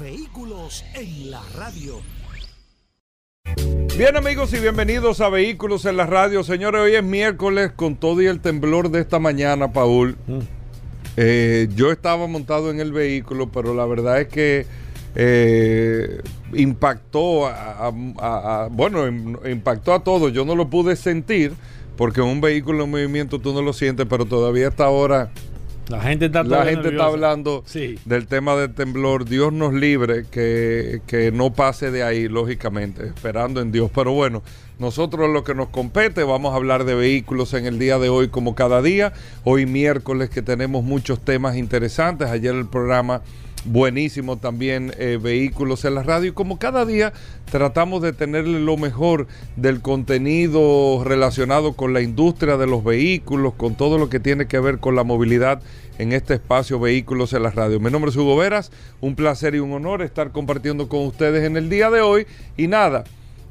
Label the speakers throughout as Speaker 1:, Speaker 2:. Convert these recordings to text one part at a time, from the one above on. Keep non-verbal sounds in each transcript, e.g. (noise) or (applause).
Speaker 1: Vehículos en la radio.
Speaker 2: Bien amigos y bienvenidos a Vehículos en la radio. Señores, hoy es miércoles con todo y el temblor de esta mañana, Paul. Eh, yo estaba montado en el vehículo, pero la verdad es que eh, impactó a, a- a- bueno, im- impactó a todos. Yo no lo pude sentir porque un vehículo en movimiento tú no lo sientes, pero todavía hasta ahora
Speaker 3: La gente está
Speaker 2: la
Speaker 3: todavía
Speaker 2: gente está
Speaker 3: nerviosa.
Speaker 2: hablando
Speaker 3: Sí.
Speaker 2: del tema del temblor. Dios nos libre que, que no pase de ahí, lógicamente, esperando en Dios. Pero bueno, nosotros lo que nos compete, vamos a hablar de vehículos en el día de hoy como cada día. Hoy miércoles que tenemos muchos temas interesantes. Ayer el programa buenísimo también eh, vehículos en la radio y como cada día tratamos de tenerle lo mejor del contenido relacionado con la industria de los vehículos, con todo lo que tiene que ver con la movilidad en este espacio Vehículos en la radio. Mi nombre es Hugo Veras, un placer y un honor estar compartiendo con ustedes en el día de hoy y nada.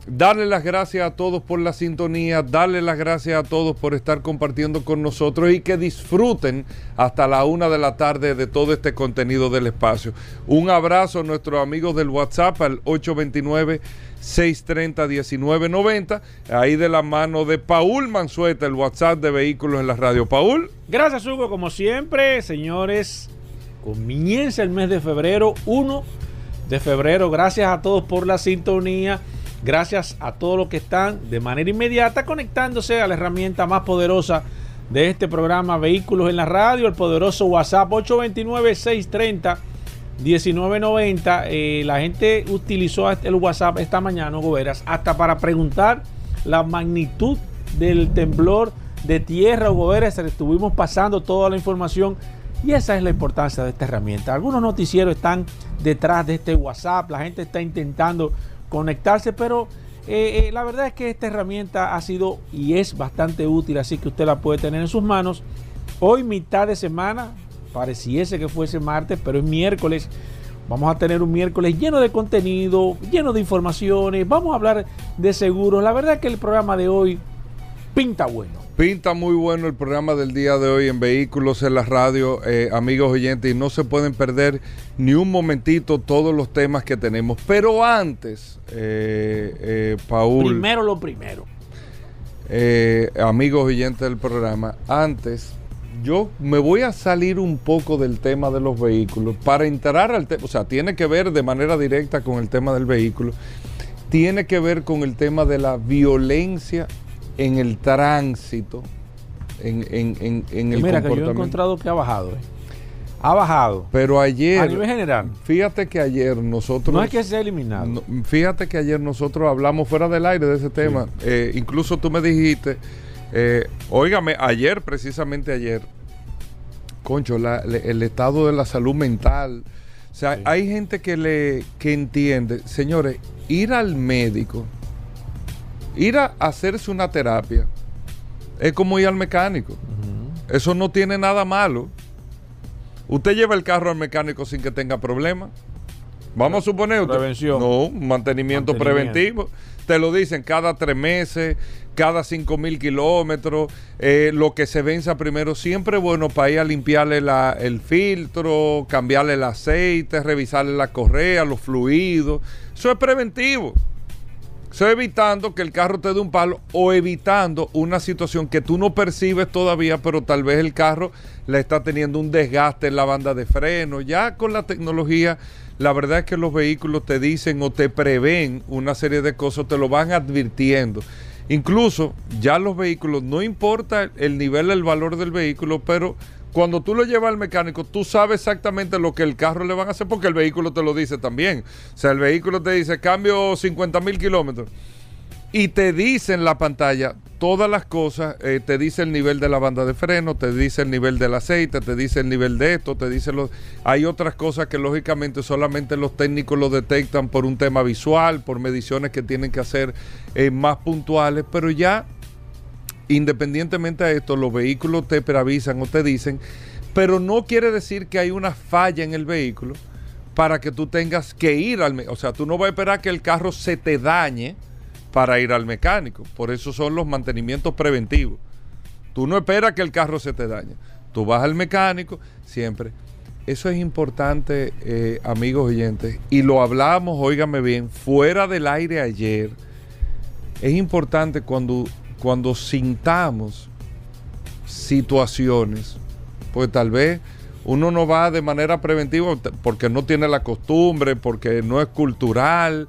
Speaker 2: Darle las gracias a todos por la sintonía, darle las gracias a todos por estar compartiendo con nosotros y que disfruten hasta la una de la tarde de todo este contenido del espacio. Un abrazo a nuestros amigos del WhatsApp al 829-630-1990, ahí de la mano de Paul Mansueta, el WhatsApp de Vehículos en la Radio. Paul.
Speaker 3: Gracias, Hugo. Como siempre, señores, comienza el mes de febrero, 1 de febrero. Gracias a todos por la sintonía. Gracias a todos los que están de manera inmediata conectándose a la herramienta más poderosa de este programa Vehículos en la Radio, el poderoso WhatsApp 829-630-1990. Eh, la gente utilizó el WhatsApp esta mañana, Hugo Veras, hasta para preguntar la magnitud del temblor de tierra, Hugo Veras. Estuvimos pasando toda la información y esa es la importancia de esta herramienta. Algunos noticieros están detrás de este WhatsApp, la gente está intentando conectarse, pero eh, eh, la verdad es que esta herramienta ha sido y es bastante útil, así que usted la puede tener en sus manos. Hoy, mitad de semana, pareciese que fuese martes, pero es miércoles. Vamos a tener un miércoles lleno de contenido, lleno de informaciones. Vamos a hablar de seguros. La verdad es que el programa de hoy pinta bueno.
Speaker 2: Pinta muy bueno el programa del día de hoy en Vehículos en la Radio, eh, amigos oyentes, y no se pueden perder ni un momentito todos los temas que tenemos. Pero antes, eh, eh, Paul,
Speaker 3: Primero lo primero.
Speaker 2: amigos oyentes del programa, antes yo me voy a salir un poco del tema de los vehículos para entrar al tema, o sea, tiene que ver de manera directa con el tema del vehículo, tiene que ver con el tema de la violencia en el tránsito, en, en- en- en el
Speaker 3: Mira, que yo he encontrado que ha bajado. eh. Ha bajado.
Speaker 2: Pero ayer,
Speaker 3: A nivel general.
Speaker 2: fíjate que ayer nosotros...
Speaker 3: No es que sea eliminado.
Speaker 2: No, fíjate que ayer nosotros hablamos fuera del aire de ese tema. Eh, incluso tú me dijiste, eh, óigame, ayer, precisamente ayer, concho, la- le- el estado de la salud mental. O sea,
Speaker 3: Sí.
Speaker 2: hay gente que le que entiende, señores, ir al médico, ir a hacerse una terapia, es como ir al mecánico. Eso no tiene nada malo. Usted lleva el carro al mecánico sin que tenga problemas. Vamos a suponer. usted-
Speaker 3: Prevención.
Speaker 2: No, mantenimiento,
Speaker 3: Mantenimiento.
Speaker 2: preventivo. Te lo dicen cada tres meses, cada cinco mil kilómetros, eh, lo que se venza primero. Siempre bueno para ir a limpiarle la- el filtro, cambiarle el aceite, revisarle la correa, los fluidos. Eso es preventivo. Eso evitando que el carro te dé un palo o evitando una situación que tú no percibes todavía, pero tal vez el carro le está teniendo un desgaste en la banda de freno. Ya con la tecnología, la verdad es que los vehículos te dicen o te prevén una serie de cosas, te lo van advirtiendo. Incluso ya los vehículos, no importa el nivel, el valor del vehículo, pero cuando tú lo llevas al mecánico, tú sabes exactamente lo que el carro le van a hacer porque el vehículo te lo dice también. O sea, el vehículo te dice, cambio 50 mil kilómetros. y te dice en la pantalla todas las cosas, eh, te dice el nivel de la banda de freno, te dice el nivel del aceite, te dice el nivel de esto, te dice los... Hay otras cosas que lógicamente solamente los técnicos lo detectan por un tema visual, por mediciones que tienen que hacer eh, más puntuales, pero ya independientemente de esto, los vehículos te preavisan o te dicen, pero no quiere decir que hay una falla en el vehículo para que tú tengas que ir al... O sea, tú no vas a esperar que el carro se te dañe para ir al mecánico. Por eso son los mantenimientos preventivos. Tú no esperas que el carro se te dañe. Tú vas al mecánico siempre. Eso es importante, eh, amigos oyentes. Y lo hablamos, óigame bien, fuera del aire ayer. Es importante cuando, cuando sintamos situaciones, pues tal vez uno no va de manera preventiva porque no tiene la costumbre, porque no es cultural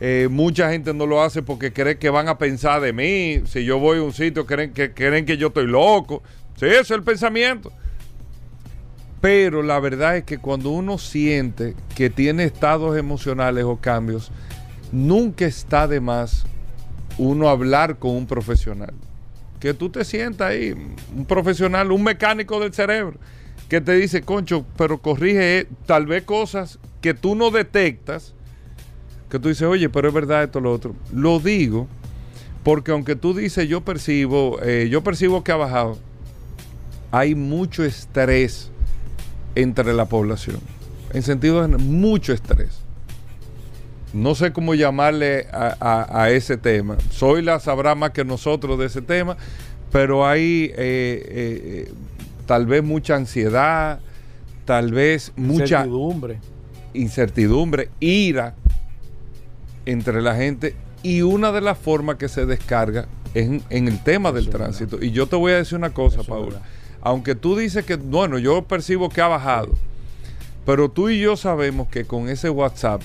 Speaker 2: eh, mucha gente no lo hace porque cree que van a pensar de mí. Si yo voy a un sitio, creen que, creen que yo estoy loco. Sí, ese es el pensamiento. Pero la verdad es que cuando uno siente que tiene estados emocionales o cambios, nunca está de más uno hablar con un profesional. Que tú te sientas ahí, un profesional, un mecánico del cerebro, que te dice, concho, pero corrige tal vez cosas que tú no detectas que tú dices, oye, pero es verdad esto, lo otro. Lo digo porque aunque tú dices, yo percibo, eh, yo percibo que ha bajado, hay mucho estrés entre la población. En sentido de mucho estrés. No sé cómo llamarle a, ese tema. Soy la sabrá más que nosotros de ese tema, pero hay eh, eh, tal vez mucha ansiedad, tal vez mucha
Speaker 3: incertidumbre,
Speaker 2: incertidumbre ira entre la gente y una de las formas que se descarga es en, el tema del tránsito. Y yo te voy a decir una cosa, Paula. Aunque tú dices que, bueno, yo percibo que ha bajado, pero tú y yo sabemos que con ese WhatsApp,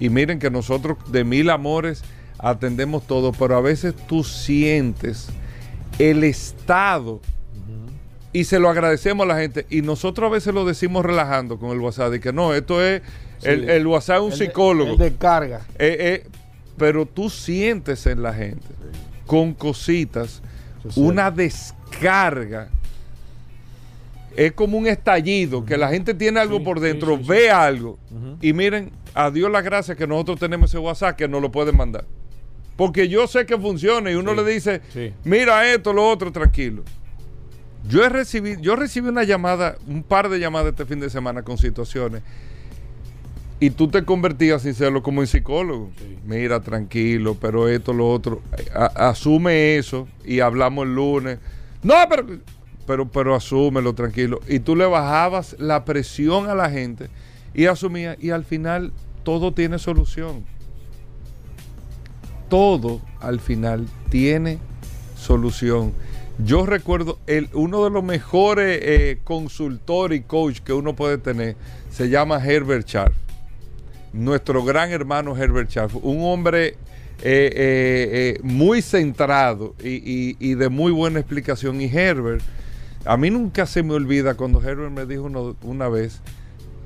Speaker 2: y miren que nosotros de mil amores atendemos todo, pero a veces tú sientes el estado y se lo agradecemos a la gente. Y nosotros a veces lo decimos relajando con el WhatsApp, y que no, esto es el, WhatsApp es un psicólogo.
Speaker 3: De, descarga.
Speaker 2: Eh, eh, pero tú sientes en la gente, con cositas, una descarga. Es como un estallido, que la gente tiene algo por dentro, ve algo. Y miren, a Dios la gracia que nosotros tenemos ese WhatsApp que nos lo pueden mandar. Porque yo sé que funciona y uno le dice, mira esto, lo otro, tranquilo. Yo he recibido, yo recibí una llamada, un par de llamadas este fin de semana con situaciones y tú te convertías sin serlo como un psicólogo. Mira, tranquilo, pero esto, lo otro. asume eso y hablamos el lunes. No, pero, pero, pero asúmelo, tranquilo. Y tú le bajabas la presión a la gente y asumía. Y al final todo tiene solución. Todo al final tiene solución. Yo recuerdo el, uno de los mejores eh, consultores y coach que uno puede tener se llama Herbert Charles nuestro gran hermano Herbert Schaff, un hombre eh, eh, eh, muy centrado y, de muy buena explicación. Y Herbert, a mí nunca se me olvida cuando Herbert me dijo una vez,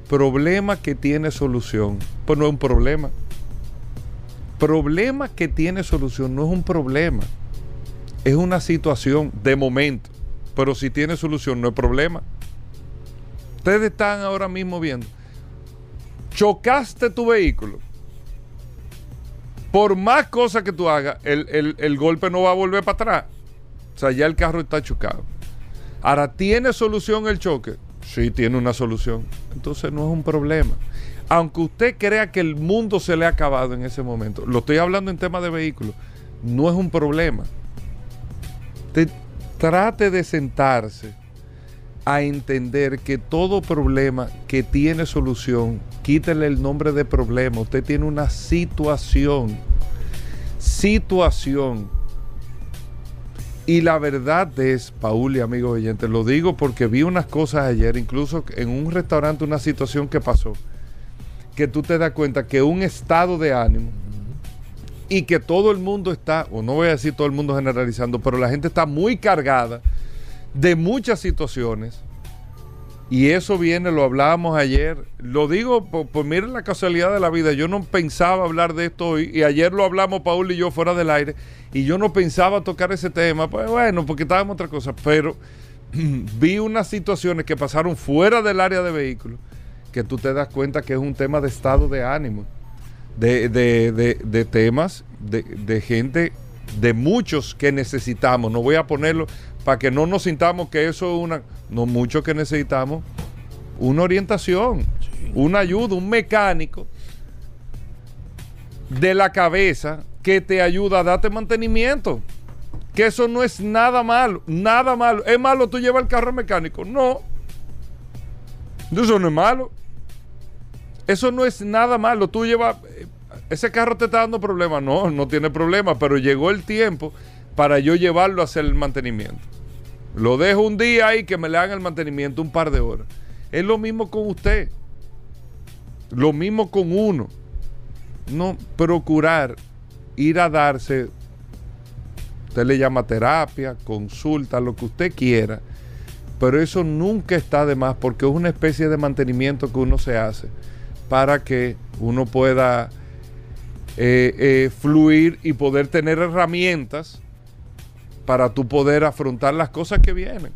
Speaker 2: problema que tiene solución, pues no es un problema. Problema que tiene solución no es un problema, es una situación de momento, pero si tiene solución no es problema. Ustedes están ahora mismo viendo chocaste tu vehículo, por más cosas que tú hagas, el, golpe no va a volver para atrás. O sea, ya el carro está chocado. Ahora, ¿tiene solución el choque? Sí, tiene una solución. Entonces no es un problema. Aunque usted crea que el mundo se le ha acabado en ese momento, lo estoy hablando en tema de vehículos, no es un problema. trate de sentarse a entender que todo problema que tiene solución, quítele el nombre de problema. Usted tiene una situación. Situación. Y la verdad es, Paul y amigos oyentes, lo digo porque vi unas cosas ayer, incluso en un restaurante, una situación que pasó, que tú te das cuenta que un estado de ánimo y que todo el mundo está, o no voy a decir todo el mundo generalizando, pero la gente está muy cargada de muchas situaciones Y eso viene, lo hablábamos ayer. Lo digo por, por miren la casualidad de la vida. Yo no pensaba hablar de esto hoy. Y ayer lo hablamos Paul y yo fuera del aire. Y yo no pensaba tocar ese tema. Pues bueno, porque estábamos otra cosa. Pero (clears throat) vi unas situaciones que pasaron fuera del área de vehículos. Que tú te das cuenta que es un tema de estado de ánimo. De, de, de, de temas, de gente, de muchos que necesitamos. No voy a ponerlo para que no nos sintamos que eso es una... No, mucho que necesitamos una orientación, una ayuda, un mecánico de la cabeza que te ayuda a darte mantenimiento. Que eso no es nada malo, nada malo. ¿Es malo tú llevar el carro mecánico? No. Eso no es malo. Eso no es nada malo. Tú llevas... Ese carro te está dando problemas. No, no tiene problema, pero llegó el tiempo para yo llevarlo a hacer el mantenimiento. Lo dejo un día ahí que me le hagan el mantenimiento un par de horas. Es lo mismo con usted. Lo mismo con uno. No procurar ir a darse, usted le llama terapia, consulta, lo que usted quiera, pero eso nunca está de más porque es una especie de mantenimiento que uno se hace para que uno pueda eh, eh, fluir y poder tener herramientas para tú poder afrontar las cosas que vienen.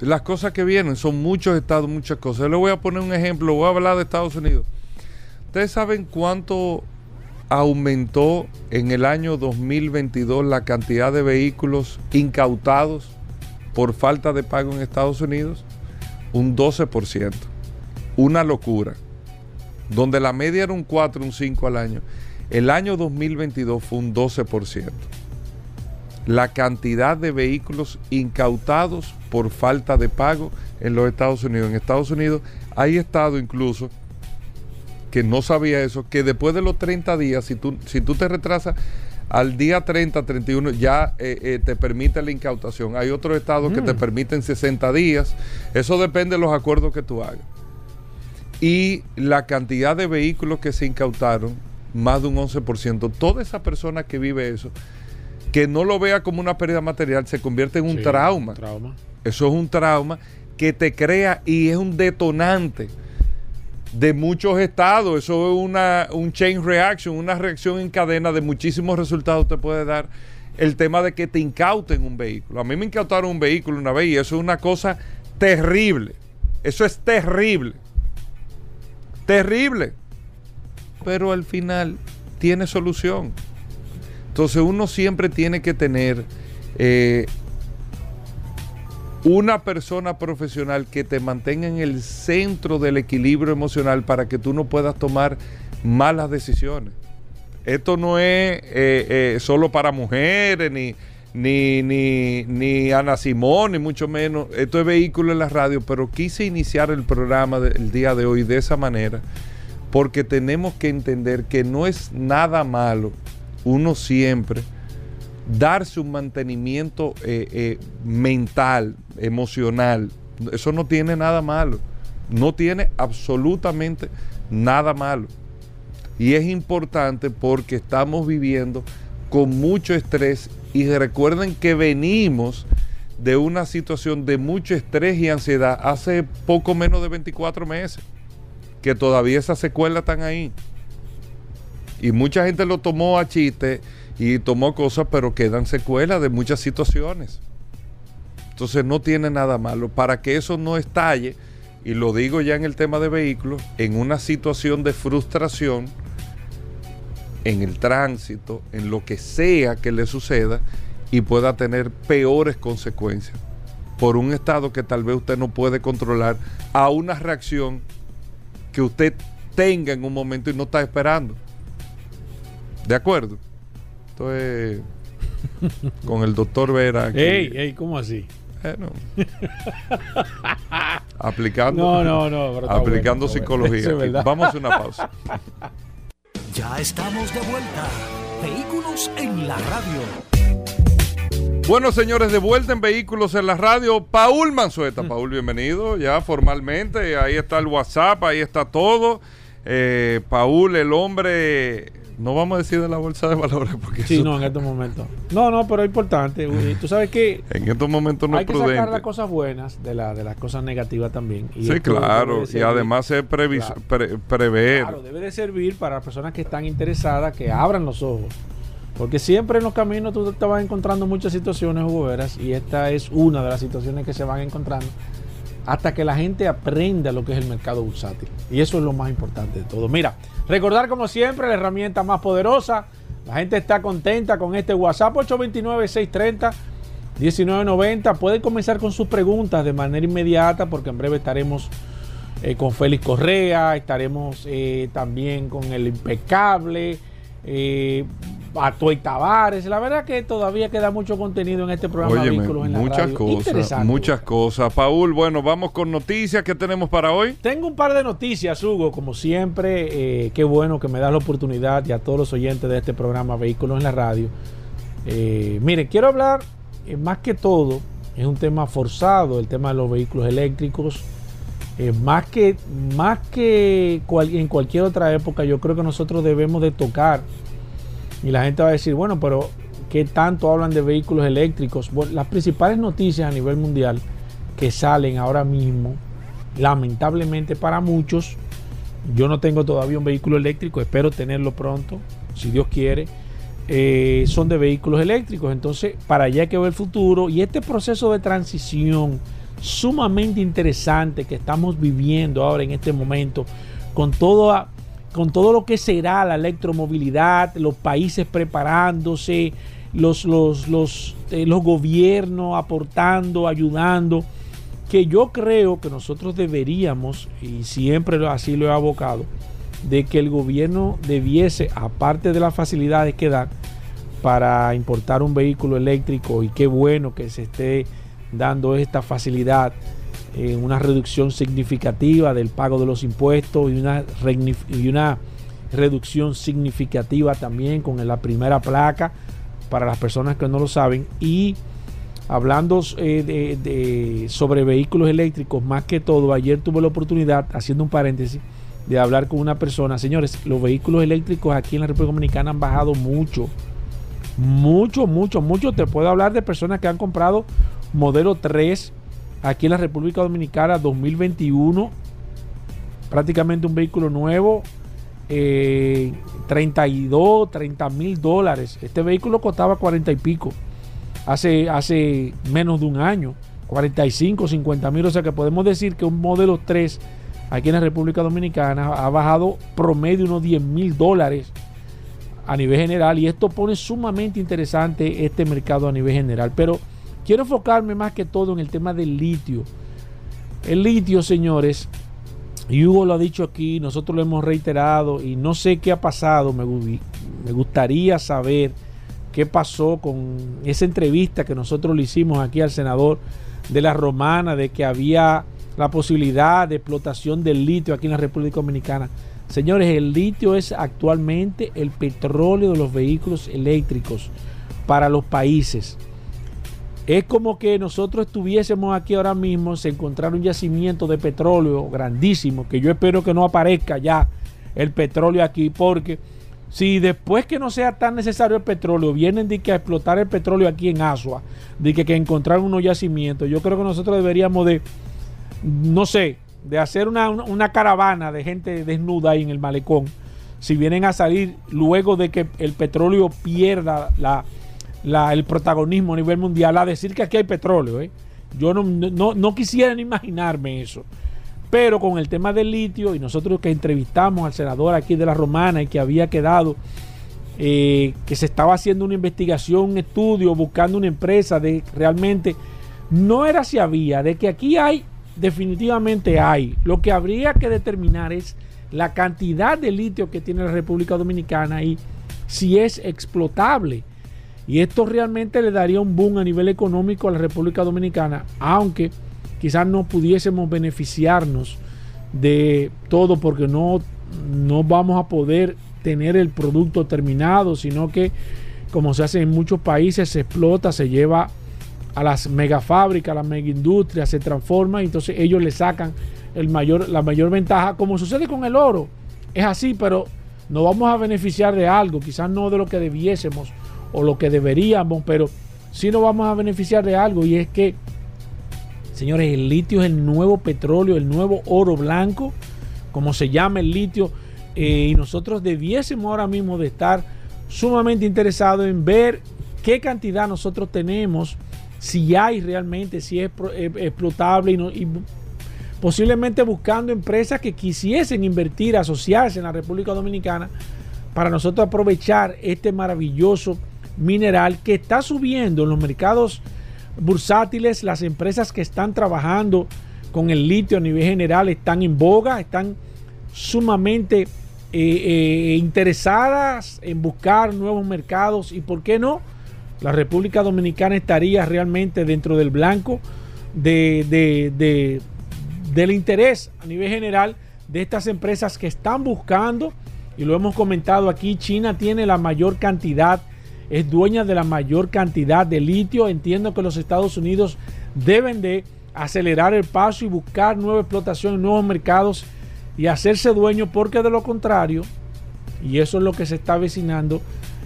Speaker 2: Las cosas que vienen son muchos estados, muchas cosas. Yo le voy a poner un ejemplo, voy a hablar de Estados Unidos. ¿Ustedes saben cuánto aumentó en el año 2022 la cantidad de vehículos incautados por falta de pago en Estados Unidos? Un 12%. Una locura. Donde la media era un 4, un 5 al año. El año 2022 fue un 12% la cantidad de vehículos incautados por falta de pago en los Estados Unidos. En Estados Unidos hay estado incluso que no sabía eso, que después de los 30 días, si tú, si tú te retrasas al día 30, 31, ya eh, eh, te permite la incautación. Hay otros estados que te permiten 60 días. Eso depende de los acuerdos que tú hagas. Y la cantidad de vehículos que se incautaron, más de un 11%. Toda esa persona que vive eso, que no lo vea como una pérdida material, se convierte en un
Speaker 3: Sí,
Speaker 2: trauma.
Speaker 3: trauma.
Speaker 2: Eso es un trauma que te crea y es un detonante de muchos estados. Eso es una, un chain reaction, una reacción en cadena de muchísimos resultados te puede dar el tema de que te incauten un vehículo. A mí me incautaron un vehículo una vez y eso es una cosa terrible. Eso es terrible. Terrible. Pero al final tiene solución. Entonces uno siempre tiene que tener eh, una persona profesional que te mantenga en el centro del equilibrio emocional para que tú no puedas tomar malas decisiones. Esto no es eh, eh, solo para mujeres, ni, ni, ni, ni Ana Simón, ni mucho menos. Esto es vehículo en la radio, pero quise iniciar el programa del día de hoy de esa manera, porque tenemos que entender que no es nada malo uno siempre darse un mantenimiento eh, eh, mental, emocional. Eso no tiene nada malo. No tiene absolutamente nada malo. Y es importante porque estamos viviendo con mucho estrés y recuerden que venimos de una situación de mucho estrés y ansiedad hace poco menos de 24 meses, que todavía esas secuelas están ahí. Y mucha gente lo tomó a chiste y tomó cosas, pero quedan secuelas de muchas situaciones. Entonces no tiene nada malo. Para que eso no estalle, y lo digo ya en el tema de vehículos, en una situación de frustración, en el tránsito, en lo que sea que le suceda, y pueda tener peores consecuencias por un estado que tal vez usted no puede controlar a una reacción que usted tenga en un momento y no está esperando. ¿De acuerdo? Entonces, con el doctor Vera aquí,
Speaker 3: Ey, ey, ¿cómo así?
Speaker 2: bueno, aplicando,
Speaker 3: No, no, no. pero
Speaker 2: aplicando
Speaker 3: bueno,
Speaker 2: psicología.
Speaker 3: bueno. Es.
Speaker 2: Vamos a hacer una pausa.
Speaker 1: Ya estamos de vuelta. Vehículos en la radio.
Speaker 2: Bueno, señores, de vuelta en Vehículos en la Radio, Paul Manzueta. Paul, bienvenido ya formalmente. Ahí está el WhatsApp, ahí está todo. Eh, Paul, el hombre No vamos a decir de la bolsa de valores porque
Speaker 3: Sí,
Speaker 2: eso-
Speaker 3: no, en estos momentos. No, no, pero es importante. Tú sabes que
Speaker 2: en estos momentos no
Speaker 3: hay
Speaker 2: es
Speaker 3: que sacar
Speaker 2: prudente.
Speaker 3: las cosas buenas de, la, de las cosas negativas también. Y
Speaker 2: Sí, claro. Y además es previs-
Speaker 3: Claro.
Speaker 2: pre- prever.
Speaker 3: Claro, debe de servir para las personas que están interesadas que abran los ojos. Porque siempre en los caminos tú te vas encontrando muchas situaciones jugoveras y esta es una de las situaciones que se van encontrando hasta que la gente aprenda lo que es el mercado bursátil. Y eso es lo más importante de todo. Mira, recordar como siempre la herramienta más poderosa. La gente está contenta con este WhatsApp 829-630-1990. Pueden comenzar con sus preguntas de manera inmediata porque en breve estaremos eh, con Félix Correa, estaremos eh, también con el impecable, eh, Atoy Tavares. La verdad que todavía queda mucho contenido en este programa
Speaker 2: Óyeme,
Speaker 3: Vehículos en la
Speaker 2: muchas
Speaker 3: Radio.
Speaker 2: cosas, muchas cosas. Paul, bueno, vamos con noticias que tenemos para hoy.
Speaker 3: Tengo un par de noticias, Hugo, como siempre. eh, qué bueno que me das la oportunidad y a todos los oyentes de este programa Vehículos en la Radio. Eh, mire, quiero hablar eh, más que todo, es un tema forzado, el tema de los vehículos eléctricos. Eh, más que, más que cual- en cualquier otra época, yo creo que nosotros debemos de tocar. Y la gente va a decir, bueno, pero ¿qué tanto hablan de vehículos eléctricos? Las principales noticias a nivel mundial que salen ahora mismo, lamentablemente para muchos, yo no tengo todavía un vehículo eléctrico, espero tenerlo pronto, si Dios quiere, eh, son de vehículos eléctricos. Entonces, para allá que va el futuro y este proceso de transición sumamente interesante que estamos viviendo ahora en este momento, con todo, con todo lo que será la electromovilidad, los países preparándose, los, los, los, eh, los gobiernos aportando, ayudando, que yo creo que nosotros deberíamos, y siempre así lo he abocado, de que el gobierno debiese, aparte de las facilidades que dan para importar un vehículo eléctrico, y qué bueno que se esté dando esta facilidad, eh, una reducción significativa del pago de los impuestos y una, y una reducción significativa también con la primera placa para las personas que no lo saben. Y hablando eh, de- sobre vehículos eléctricos más que todo ayer tuve la oportunidad haciendo un paréntesis de hablar con una persona. Señores los vehículos eléctricos aquí en la República Dominicana han bajado mucho mucho mucho mucho. Te puedo hablar de personas que han comprado modelo 3 aquí en la República Dominicana 2021 prácticamente un vehículo nuevo eh, 32, 30 mil dólares. Este vehículo costaba 40 y pico hace, hace menos de un año, 45, 50 mil. O sea que podemos decir que un modelo 3 aquí en la República Dominicana ha bajado promedio unos 10 mil dólares a nivel general y esto pone sumamente interesante este mercado a nivel general. Pero quiero enfocarme más que todo en el tema del litio. El litio, señores, y Hugo lo ha dicho aquí, nosotros lo hemos reiterado y no sé qué ha pasado. Me, me gustaría saber qué pasó con esa entrevista que nosotros le hicimos aquí al senador de la Romana, de que había la posibilidad de explotación del litio aquí en la República Dominicana. Señores, el litio es actualmente el petróleo de los vehículos eléctricos para los países. Es como que nosotros estuviésemos aquí ahora mismo, se encontrara un yacimiento de petróleo grandísimo, que yo espero que no aparezca ya el petróleo aquí, porque si después que no sea tan necesario el petróleo, vienen de que a explotar el petróleo aquí en Asua, de que, que encontraron unos yacimientos, yo creo que nosotros deberíamos de, no sé, de hacer una- una caravana de gente desnuda ahí en el malecón, si vienen a salir luego de que el petróleo pierda la, el protagonismo a nivel mundial, a decir que aquí hay petróleo. ¿eh? Yo no, no, no quisiera ni imaginarme eso. Pero con el tema del litio y nosotros que entrevistamos al senador aquí de la Romana y que había quedado eh, que se estaba haciendo una investigación, un estudio, buscando una empresa de realmente no era si había, de que aquí hay, definitivamente hay. Lo que habría que determinar es la cantidad de litio que tiene la República Dominicana y si es explotable. Y esto realmente le daría un boom a nivel económico a la República Dominicana, aunque quizás no pudiésemos beneficiarnos de todo porque no, no vamos a poder tener el producto terminado, sino que como se hace en muchos países, se explota, se lleva a las megafábricas, a las megaindustrias, se transforma y entonces ellos le sacan el mayor, la mayor ventaja, como sucede con el oro. Es así, pero nos vamos a beneficiar de algo, quizás no de lo que debiésemos o lo que deberíamos, pero sí nos vamos a beneficiar de algo y es que, señores, el litio es el nuevo petróleo, el nuevo oro blanco, como se llama el litio, eh, y nosotros debiésemos ahora mismo de estar sumamente interesados en ver qué cantidad nosotros tenemos, si hay realmente, si es eh, explotable y posiblemente buscando empresas que quisiesen invertir, asociarse en la República Dominicana para nosotros aprovechar este maravilloso mineral que está subiendo en los mercados bursátiles. Las empresas que están trabajando con el litio a nivel general están en boga, están sumamente eh, eh, interesadas en buscar nuevos mercados. Y por qué no, la República Dominicana estaría realmente dentro del blanco de, de- de- del interés a nivel general de estas empresas que están buscando, y lo hemos comentado aquí, China tiene la mayor cantidad, es dueña de la mayor cantidad de litio. Entiendo que los Estados Unidos deben de acelerar el paso y buscar nueva explotación nuevos mercados y hacerse dueño, porque de lo contrario, y eso es lo que se está avecinando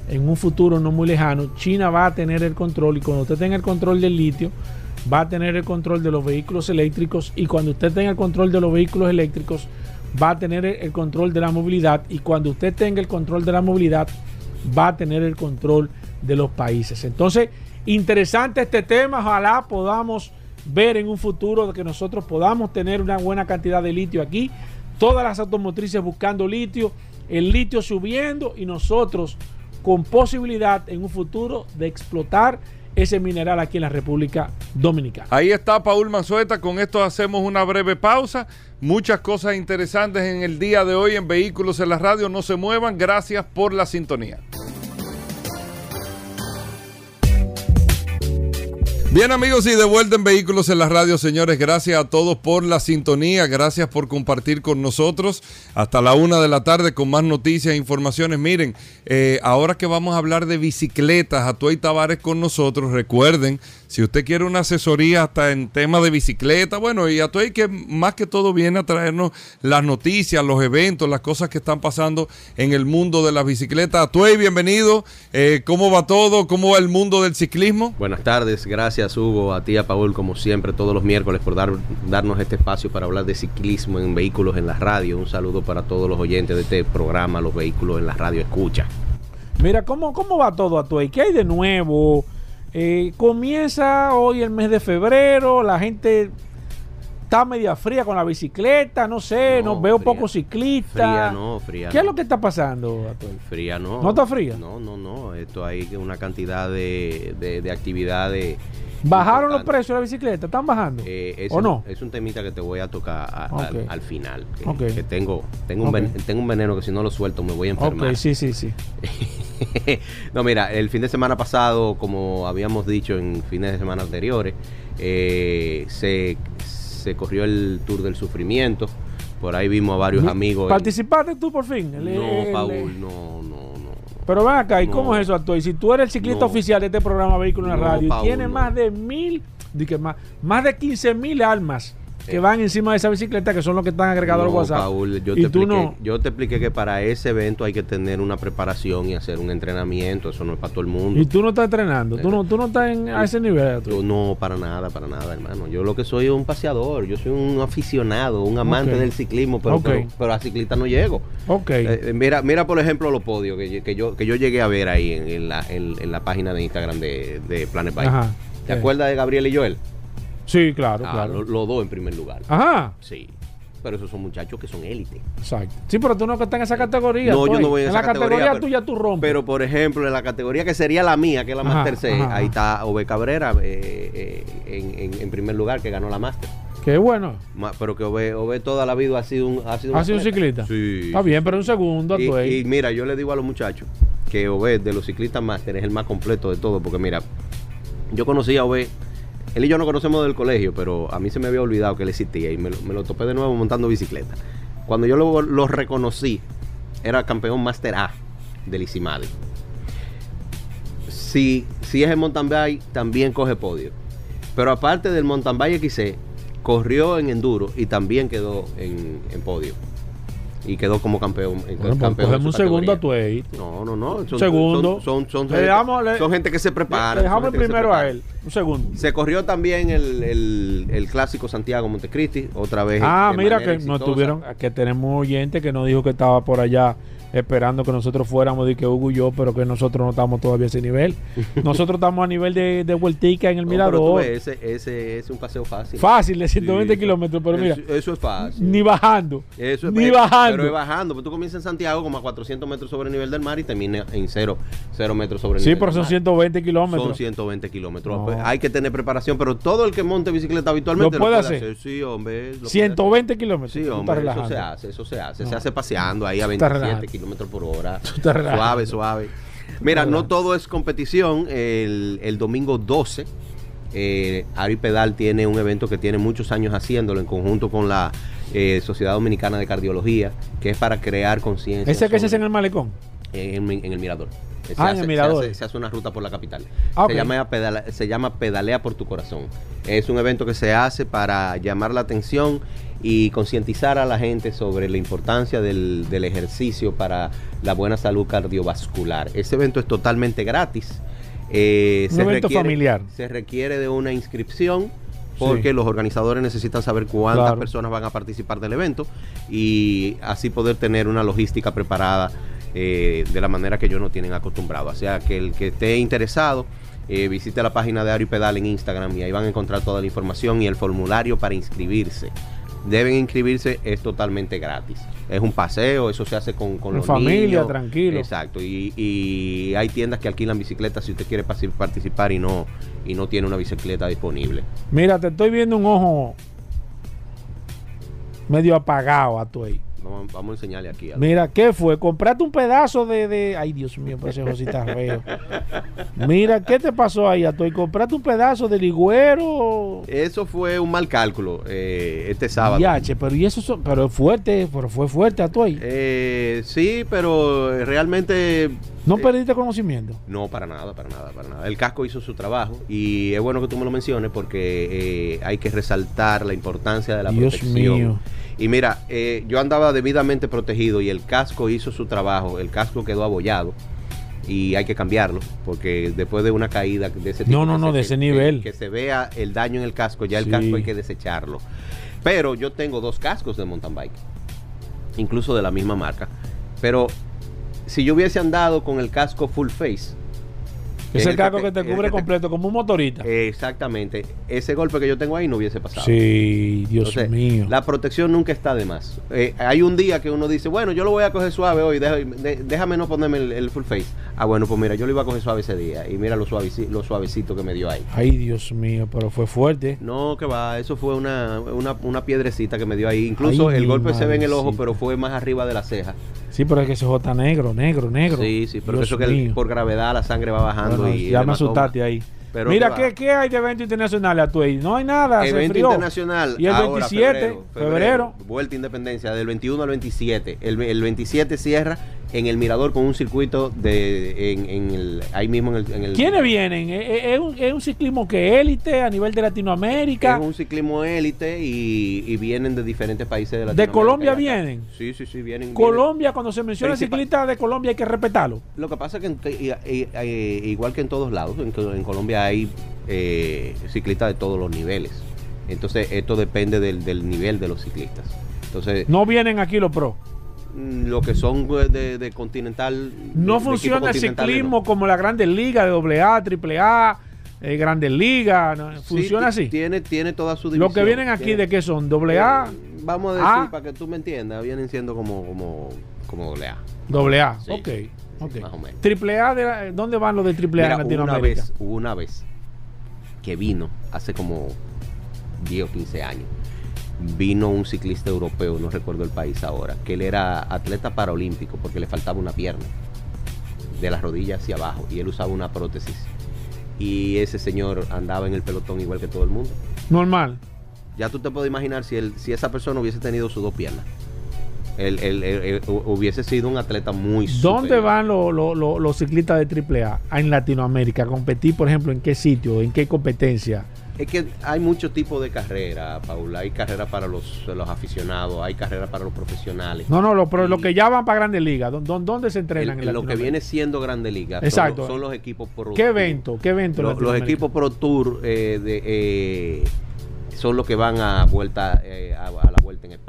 Speaker 3: en un futuro no muy lejano, China va a tener el control y cuando usted tenga el control del litio, va a tener el control de los vehículos eléctricos y cuando usted tenga el control de los vehículos eléctricos, va a tener el control de la movilidad y cuando usted tenga el control de la movilidad, va a tener el control de los países. Entonces, interesante este tema, ojalá podamos ver en un futuro que nosotros podamos tener una buena cantidad de litio aquí, todas las automotrices buscando litio, el litio subiendo y nosotros con posibilidad en un futuro de explotar ese mineral aquí en la República Dominicana.
Speaker 2: Ahí está Paul Manzueta, con esto hacemos una breve pausa. Muchas cosas interesantes en el día de hoy en Vehículos en la Radio. No se muevan, gracias por la sintonía. Bien amigos y de vuelta en Vehículos en la Radio, señores, gracias a todos por la sintonía, gracias por compartir con nosotros hasta la una de la tarde con más noticias e informaciones. Miren, eh, ahora que vamos a hablar de bicicletas, Atuay Tavares con nosotros, recuerden, si usted quiere una asesoría hasta en tema de bicicleta, bueno, y Atuay que más que todo viene a traernos las noticias, los eventos, las cosas que están pasando en el mundo de las bicicletas. Atuay, bienvenido, Eh, ¿cómo va todo? ¿Cómo va el mundo del ciclismo?
Speaker 4: Buenas tardes, gracias Hugo, a ti, a Paul, como siempre, todos los miércoles por dar, darnos este espacio para hablar de ciclismo en vehículos en la radio. Un saludo para todos los oyentes de este programa, los vehículos en la radio escucha.
Speaker 3: Mira, ¿cómo, cómo va todo a tu ¿Qué hay de nuevo? Eh, comienza hoy el mes de febrero, la gente está media fría con la bicicleta, no sé, no, veo
Speaker 4: fría.
Speaker 3: pocos ciclistas.
Speaker 4: Fría no, fría
Speaker 3: ¿Qué
Speaker 4: no.
Speaker 3: es lo que está pasando, Atuel?
Speaker 4: Fría no.
Speaker 3: ¿No está fría?
Speaker 4: No, no, no. Esto hay una cantidad de, de, de actividades.
Speaker 3: ¿Bajaron los precios de la bicicleta? ¿Están bajando?
Speaker 4: Eh, es,
Speaker 3: ¿O
Speaker 4: un,
Speaker 3: no?
Speaker 4: es un temita que te voy a tocar a- al- final. Que, tengo, tengo, un
Speaker 3: Ok.
Speaker 4: ven- tengo un veneno que si no lo suelto me voy a enfermar.
Speaker 3: sí, sí, sí. (laughs)
Speaker 4: no, mira, el fin de semana pasado, como habíamos dicho en fines de semana anteriores, eh, se, se corrió el Tour del Sufrimiento. Por ahí vimos a varios amigos. en-
Speaker 3: ¿Participaste tú por fin? El-
Speaker 4: No,
Speaker 3: el-
Speaker 4: Paul, no, no, no.
Speaker 3: Pero ven acá, ¿y
Speaker 4: No.
Speaker 3: cómo es eso, Atuel? Si tú eres el ciclista
Speaker 4: No.
Speaker 3: oficial de este programa Vehículo en la
Speaker 4: No,
Speaker 3: Radio y tienes más de mil, di que más, más de 15 mil almas que
Speaker 4: Eh.
Speaker 3: van encima de esa bicicleta, que son los que están agregados al
Speaker 4: No,
Speaker 3: WhatsApp.
Speaker 4: Paul, yo,
Speaker 3: y
Speaker 4: te
Speaker 3: tú
Speaker 4: expliqué,
Speaker 3: no.
Speaker 4: yo te expliqué que para ese evento hay que tener una preparación y hacer un entrenamiento. Eso no es para todo el mundo.
Speaker 3: Y tú no estás entrenando, tú no, tú no estás en- a ese nivel.
Speaker 4: Yo no, para nada, para nada, hermano. Yo lo que soy es un paseador, yo soy un aficionado, un amante del ciclismo, pero, pero, pero a ciclista no llego.
Speaker 3: Ok.
Speaker 4: Eh, eh, mira, mira por ejemplo los podios que, yo- que yo que yo llegué a ver ahí en, en la, en, la página de Instagram de, de Planet Bike.
Speaker 3: Ajá.
Speaker 4: ¿Te acuerdas de Gabriel y Joel?
Speaker 3: Sí, claro,
Speaker 4: Ah,
Speaker 3: claro.
Speaker 4: lo- Los dos en primer lugar.
Speaker 3: Ajá,
Speaker 4: Sí. Pero esos son muchachos que son élite.
Speaker 3: exacto. Sí, pero tú no estás en esa categoría.
Speaker 4: No, yo
Speaker 3: Atuel.
Speaker 4: no voy en
Speaker 3: En
Speaker 4: esa
Speaker 3: la categoría,
Speaker 4: categoría, pero-
Speaker 3: tuya tú rompes.
Speaker 4: Pero por ejemplo, en la categoría que sería la mía, que es la
Speaker 3: Ajá,
Speaker 4: Master 6,
Speaker 3: ajá,
Speaker 4: ahí está Ove Cabrera eh, eh, en, en- en primer lugar, que ganó la Master.
Speaker 3: Qué bueno.
Speaker 4: Pero que Ove, Ove toda la vida ha sido un, ha sido
Speaker 3: ¿Ha sido un ciclista?
Speaker 4: Sí.
Speaker 3: Está bien, pero un segundo,
Speaker 4: Y, y mira, yo le digo a los muchachos que Ove de los ciclistas máster es el más completo de todo, porque mira, yo conocí a Ove, él y yo no conocemos del colegio, pero a mí se me había olvidado que él existía y me lo, me lo topé de nuevo montando bicicleta. Cuando yo lo, lo reconocí, era campeón máster A del Isimadi. Si, si es el mountain bike, también coge podio. Pero aparte del mountain bike XC, corrió en enduro y también quedó en, en podio. y quedó como campeón.
Speaker 3: Bueno, pues
Speaker 4: campeón
Speaker 3: un segundo a tu
Speaker 4: No, no, no. Son,
Speaker 3: Segundo.
Speaker 4: Son, son, son,
Speaker 3: Le
Speaker 4: gente,
Speaker 3: damos- le-
Speaker 4: son gente que se prepara.
Speaker 3: Le dejamos el primero a él. Un segundo.
Speaker 4: Se corrió también el, el, el clásico Santiago Montecristi, otra vez.
Speaker 3: Ah, mira que nos
Speaker 4: exitosa.
Speaker 3: tuvieron, que tenemos oyente que nos dijo que estaba por allá esperando que nosotros fuéramos, de que Hugo y yo, pero que nosotros no estamos todavía a ese nivel. (laughs) nosotros estamos a nivel de, de vueltica en el
Speaker 4: No, pero
Speaker 3: mirador.
Speaker 4: ves, ese, ese es un paseo fácil.
Speaker 3: Fácil, de 120
Speaker 4: Sí,
Speaker 3: kilómetros, pero mira,
Speaker 4: Eso, eso es fácil.
Speaker 3: ni bajando.
Speaker 4: Eso es
Speaker 3: ni bajando.
Speaker 4: Pero es bajando. Pues tú comienzas en Santiago como a 400 metros sobre el nivel del mar y termina en cero, cero metros sobre el
Speaker 3: Sí,
Speaker 4: nivel
Speaker 3: pero
Speaker 4: del
Speaker 3: son
Speaker 4: mar.
Speaker 3: 120 kilómetros.
Speaker 4: Son 120 kilómetros.
Speaker 3: No.
Speaker 4: Pues hay que tener preparación, pero todo el que monte bicicleta habitualmente
Speaker 3: ¿Lo puede hacer?
Speaker 4: Sí, hombre. lo puede
Speaker 3: 120 kilómetros.
Speaker 4: Sí, hombre, eso se hace, eso se hace.
Speaker 3: No.
Speaker 4: Se hace paseando ahí a
Speaker 3: estás
Speaker 4: 27
Speaker 3: relajando.
Speaker 4: kilómetros por hora. Suave, suave. Mira, no todo es competición. El, el domingo 12, eh, Ari Pedal tiene un evento que tiene muchos años haciéndolo en conjunto con la eh, Sociedad Dominicana de Cardiología, que es para crear conciencia.
Speaker 3: Ese que se hace en el malecón.
Speaker 4: En, en el Mirador. Se
Speaker 3: Ah, en
Speaker 4: hace-
Speaker 3: el Mirador.
Speaker 4: Se hace, se hace una ruta por la capital.
Speaker 3: Ah,
Speaker 4: se, llama pedala- se llama Pedalea por tu corazón. Es un evento que se hace para llamar la atención y concientizar a la gente sobre la importancia del, del ejercicio para la buena salud cardiovascular. Ese evento es totalmente gratis. Eh,
Speaker 3: Un evento familiar.
Speaker 4: Se requiere de una inscripción porque
Speaker 3: Sí.
Speaker 4: los organizadores necesitan saber cuántas
Speaker 3: Claro.
Speaker 4: personas van a participar del evento y así poder tener una logística preparada eh, de la manera que ellos no tienen acostumbrado. O sea, que el que esté interesado eh, visite la página de Ario Pedal en Instagram y ahí van a encontrar toda la información y el formulario para inscribirse. Deben inscribirse, es totalmente gratis. Es un paseo, eso se hace con, con
Speaker 3: En
Speaker 4: los
Speaker 3: familia,
Speaker 4: niños.
Speaker 3: tranquilo.
Speaker 4: Exacto. Y, y hay tiendas que alquilan bicicletas si usted quiere participar y no, y no tiene una bicicleta disponible.
Speaker 3: Mira, te estoy viendo un ojo medio apagado a tu ahí.
Speaker 4: Vamos, vamos a enseñarle aquí.
Speaker 3: Mira, ¿qué fue? Compraste un pedazo de, de- Ay, Dios mío, pero ese Josita feo. Mira, ¿qué te pasó ahí a tu ahí? ¿Compraste un pedazo de ligüero?
Speaker 4: Eso fue un mal cálculo eh, este sábado.
Speaker 3: Yache, pero y eso son- pero fuerte, pero fue fuerte a tu ahí.
Speaker 4: Eh, sí, pero realmente
Speaker 3: No
Speaker 4: eh,
Speaker 3: perdiste conocimiento.
Speaker 4: No, para nada, para nada, para nada. El casco hizo su trabajo y es bueno que tú me lo menciones porque eh, hay que resaltar la importancia de la
Speaker 3: Dios
Speaker 4: protección.
Speaker 3: mío.
Speaker 4: Y mira, eh, yo andaba debidamente protegido y el casco hizo su trabajo. El casco quedó abollado y hay que cambiarlo porque después de una caída de ese tipo,
Speaker 3: No, no, no,
Speaker 4: se-
Speaker 3: de ese
Speaker 4: que-
Speaker 3: nivel.
Speaker 4: que se vea el daño en el casco, ya el
Speaker 3: Sí.
Speaker 4: casco hay que desecharlo. Pero yo tengo dos cascos de mountain bike, incluso de la misma marca. Pero si yo hubiese andado con el casco full face,
Speaker 3: Ese
Speaker 4: el que
Speaker 3: casco
Speaker 4: te-
Speaker 3: que te cubre
Speaker 4: que te-
Speaker 3: completo, como un motorista.
Speaker 4: exactamente, ese golpe que yo tengo ahí no hubiese pasado.
Speaker 3: sí, Dios
Speaker 4: Entonces,
Speaker 3: mío.
Speaker 4: La protección nunca está de más. Eh, hay un día que uno dice, bueno, yo lo voy a coger suave hoy, déjame no ponerme el, el full face. Ah, bueno, pues mira, yo lo iba a coger suave ese día y mira lo, suaveci- lo suavecito que me dio ahí.
Speaker 3: Ay, Dios mío, pero fue fuerte.
Speaker 4: No, que va, eso fue una, una, una piedrecita que me dio ahí. Incluso
Speaker 3: Ay,
Speaker 4: el golpe se ve en el ojo, pero fue más arriba de la ceja.
Speaker 3: Sí, pero es que ese ojo está negro, negro, negro.
Speaker 4: Sí, sí, pero
Speaker 3: Dios
Speaker 4: eso que el- por gravedad la sangre va bajando
Speaker 3: Bueno,
Speaker 4: y
Speaker 3: ya me asustaste ahí.
Speaker 4: Pero
Speaker 3: Mira,
Speaker 4: ¿qué
Speaker 3: ¿qué, hay de evento internacional a tu ahí? No hay nada, se
Speaker 4: Evento
Speaker 3: enfrió.
Speaker 4: internacional.
Speaker 3: Y el
Speaker 4: ahora,
Speaker 3: 27, febrero.
Speaker 4: Vuelta a Independencia, del 21 al 27. El, el 27 cierra en el Mirador con un circuito de en, en el, ahí mismo en el... en el-
Speaker 3: ¿Quiénes vienen? ¿Es, es- es un, es un ciclismo que élite a nivel de Latinoamérica?
Speaker 4: Es un ciclismo élite y, y vienen de diferentes países de
Speaker 3: ¿De
Speaker 4: Latinoamérica.
Speaker 3: Colombia
Speaker 4: y acá.
Speaker 3: vienen?
Speaker 4: Sí, sí, sí, vienen.
Speaker 3: Colombia, cuando se menciona
Speaker 4: Principal-
Speaker 3: ciclista de Colombia hay que respetarlo.
Speaker 4: Lo que pasa es que y- y- igual que en todos lados, en, Co- en Colombia hay eh, ciclistas de todos los niveles. Entonces esto depende del, del nivel de los ciclistas. Entonces
Speaker 3: No vienen aquí los pros.
Speaker 4: Mm, lo que son pues, de, de continental.
Speaker 3: No
Speaker 4: de-
Speaker 3: funciona el ciclismo
Speaker 4: no.
Speaker 3: como la Grandes Ligas de AA, AAA, eh, Grandes Ligas. ¿Funciona así?
Speaker 4: Tiene, tiene toda su
Speaker 3: Los
Speaker 4: división.
Speaker 3: que vienen aquí,
Speaker 4: Tiene-
Speaker 3: ¿de qué son? ¿AA?
Speaker 4: Eh, vamos a decir,
Speaker 3: A.
Speaker 4: para que tú me entiendas, vienen siendo como, como, como doble A.
Speaker 3: Doble A.
Speaker 4: Sí,
Speaker 3: ok.
Speaker 4: más o menos.
Speaker 3: Triple A, de la- ¿dónde van los de Triple A
Speaker 4: Mira,
Speaker 3: en
Speaker 4: hubo una
Speaker 3: Latinoamérica?
Speaker 4: vez, hubo una vez que vino hace como 10 o 15 años. Vino un ciclista europeo, no recuerdo el país ahora, que él era atleta paraolímpico porque le faltaba una pierna de las rodillas hacia abajo y él usaba una prótesis. Y ese señor andaba en el pelotón igual que todo el mundo.
Speaker 3: Normal.
Speaker 4: Ya tú te puedes imaginar si, él, si esa persona hubiese tenido sus dos piernas. Él, él- él- él hu- hubiese sido un atleta muy
Speaker 3: ¿Dónde
Speaker 4: superior.
Speaker 3: van los, los- los- los ciclistas de AAA en Latinoamérica competir, por ejemplo, en qué sitio, en qué competencia?
Speaker 4: Es que hay muchos tipos de carrera, Paula. Hay carrera para los, los aficionados, hay carrera para los profesionales.
Speaker 3: No, no, lo, pero lo que ya van para Grandes Ligas, ¿dó- dó- ¿dónde se
Speaker 4: el-
Speaker 3: entrenan? en
Speaker 4: lo que viene siendo Grande Liga son
Speaker 3: Exacto.
Speaker 4: son, los equipos Pro
Speaker 3: ¿Qué
Speaker 4: Tour.
Speaker 3: evento? ¿Qué evento? en
Speaker 4: Lo- los equipos Pro Tour eh, de, eh, son los que van a vuelta eh, a,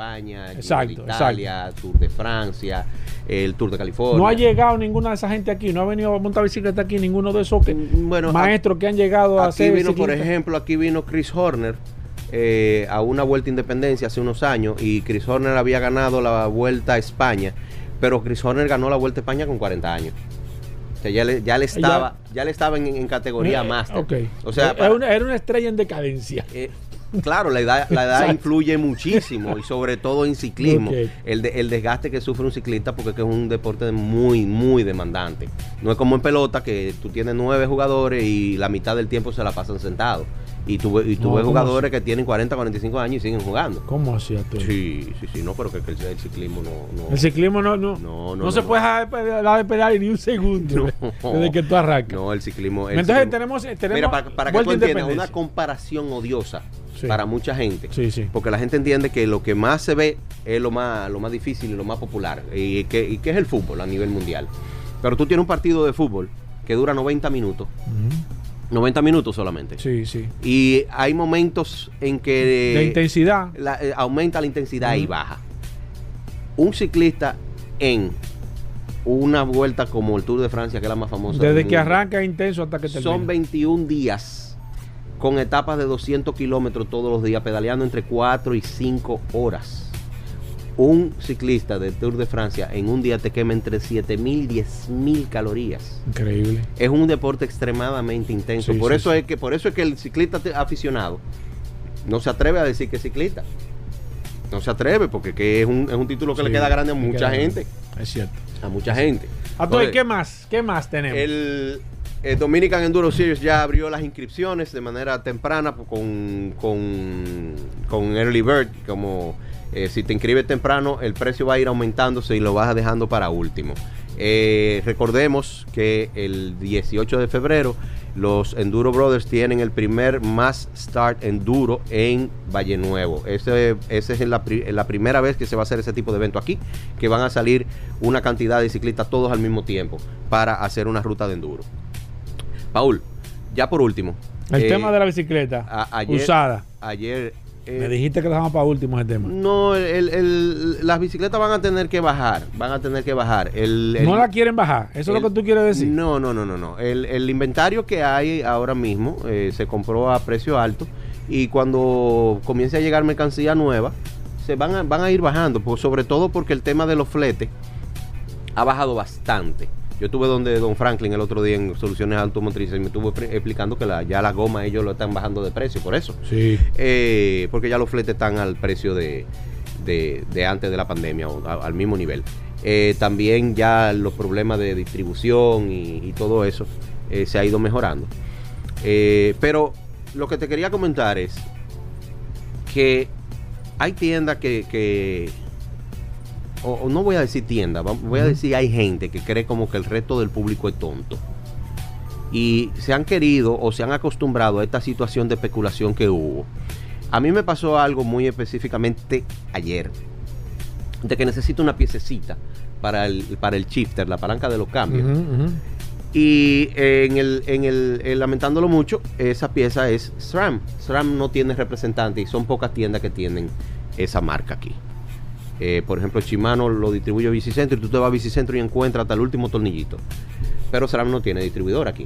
Speaker 4: España, el de Italia, Tour de Francia, el Tour de California.
Speaker 3: No ha llegado ninguna de esa gente aquí, no ha venido a montar bicicleta aquí ninguno de esos que,
Speaker 4: Mm, Bueno,
Speaker 3: maestros que han llegado a
Speaker 4: Aquí
Speaker 3: ser
Speaker 4: vino, por ejemplo, aquí vino Chris Horner eh, a una vuelta a Independencia hace unos años y Chris Horner había ganado la vuelta a España, pero Chris Horner ganó la vuelta a España con 40 años. O sea, ya le, ya le estaba, ya, le estaba en, en categoría
Speaker 3: Eh,
Speaker 4: máster. O sea,
Speaker 3: era,
Speaker 4: para-
Speaker 3: una, era una estrella en decadencia.
Speaker 4: eh, claro, la edad, la edad influye muchísimo y sobre todo en ciclismo. El, de- el desgaste que sufre un ciclista porque es un deporte muy, muy demandante. No es como en pelota que tú tienes nueve jugadores y la mitad del tiempo se la pasan sentados. Y tú, y tú
Speaker 3: No,
Speaker 4: ves
Speaker 3: ¿cómo
Speaker 4: jugadores que tienen 40, 45 años y siguen jugando.
Speaker 3: ¿Cómo hacías tú?
Speaker 4: Sí, sí, sí, no, pero que, que el, el ciclismo no... no
Speaker 3: El ciclismo no, no,
Speaker 4: No,
Speaker 3: no, se puede dejar de pedal ni un segundo
Speaker 4: No. (laughs)
Speaker 3: desde que tú arrancas.
Speaker 4: No, el ciclismo... el
Speaker 3: Entonces
Speaker 4: ciclismo-
Speaker 3: tenemos, tenemos
Speaker 4: Mira, para, para que tú entiendas, una comparación odiosa
Speaker 3: Sí.
Speaker 4: para mucha gente.
Speaker 3: Sí, sí.
Speaker 4: Porque la gente entiende que lo que más se ve es lo más, lo más difícil y lo más popular. Y que, y que es el fútbol a nivel mundial. Pero tú tienes un partido de fútbol que dura 90 minutos. 90 minutos solamente.
Speaker 3: Sí, sí.
Speaker 4: Y hay momentos en que
Speaker 3: De intensidad.
Speaker 4: la- eh, aumenta la intensidad y baja. Un ciclista en una vuelta como el Tour de Francia, que es la más famosa.
Speaker 3: Desde que
Speaker 4: mundo,
Speaker 3: arranca es intenso hasta que termina.
Speaker 4: son 21 días con etapas de 200 kilómetros todos los días, pedaleando entre 4 y 5 horas. Un ciclista del Tour de Francia en un día te quema entre 7.000 y 10.000 calorías.
Speaker 3: Increíble.
Speaker 4: Es un deporte extremadamente intenso.
Speaker 3: Sí,
Speaker 4: por,
Speaker 3: sí,
Speaker 4: eso
Speaker 3: sí.
Speaker 4: Es que, por eso es que el ciclista aficionado no se atreve a decir que es ciclista. No se atreve porque que es, un, es un título que le queda grande a mucha gente.
Speaker 3: Es cierto.
Speaker 4: A mucha gente. Entonces,
Speaker 3: ¿qué más? ¿Qué más tenemos?
Speaker 4: el, el Dominican Enduro Series ya abrió las inscripciones de manera temprana con, con, con Early Bird. Como eh, si te inscribes temprano, el precio va a ir aumentándose y lo vas dejando para último. Eh, recordemos que el 18 de febrero los Enduro Brothers tienen el primer Mass Start Enduro en Valle Nuevo. Ese, ese es la, la primera vez que se va a hacer ese tipo de evento aquí, que van a salir una cantidad de ciclistas todos al mismo tiempo para hacer una ruta de enduro. Paul, ya por último.
Speaker 3: el
Speaker 4: eh,
Speaker 3: tema de la bicicleta
Speaker 4: a- ayer-
Speaker 3: usada.
Speaker 4: Ayer... eh,
Speaker 3: Me dijiste que lo dejamos para último ese tema.
Speaker 4: no, el- el- las bicicletas van a tener que bajar, van a tener que bajar. El, el-
Speaker 3: no la quieren bajar. Eso es lo que tú quieres decir.
Speaker 4: No, no, no, no, no. El, el inventario que hay ahora mismo eh, se compró a precio alto y cuando comience a llegar mercancía nueva, se van a, van a ir bajando, pues, sobre todo porque el tema de los fletes ha bajado bastante. Yo estuve donde Don Franklin el otro día en Soluciones Automotrices y me estuvo explicando que la, ya la goma ellos lo están bajando de precio, por eso.
Speaker 3: Sí.
Speaker 4: Eh, porque ya los fletes están al precio de, de- de antes de la pandemia, o a- al mismo nivel. Eh, también ya los problemas de distribución y, y todo eso eh, se ha ido mejorando. Pero lo que te quería comentar es que hay tiendas que, que- o, o no voy a decir tiendas, va- voy a decir hay gente que cree como que el resto del público es tonto. Y se han querido o se han acostumbrado a esta situación de especulación que hubo. A mí me pasó algo muy específicamente ayer. De que necesito una piececita para el, para el shifter, la palanca de los cambios. Y eh, en el, en el, eh, lamentándolo mucho, esa pieza es SRAM. SRAM no tiene representante y son pocas tiendas que tienen esa marca aquí. Eh, por ejemplo, Shimano lo distribuye Bicicentro y tú te vas a Bicicentro y encuentras hasta el último tornillito. Pero SRAM no tiene distribuidor aquí.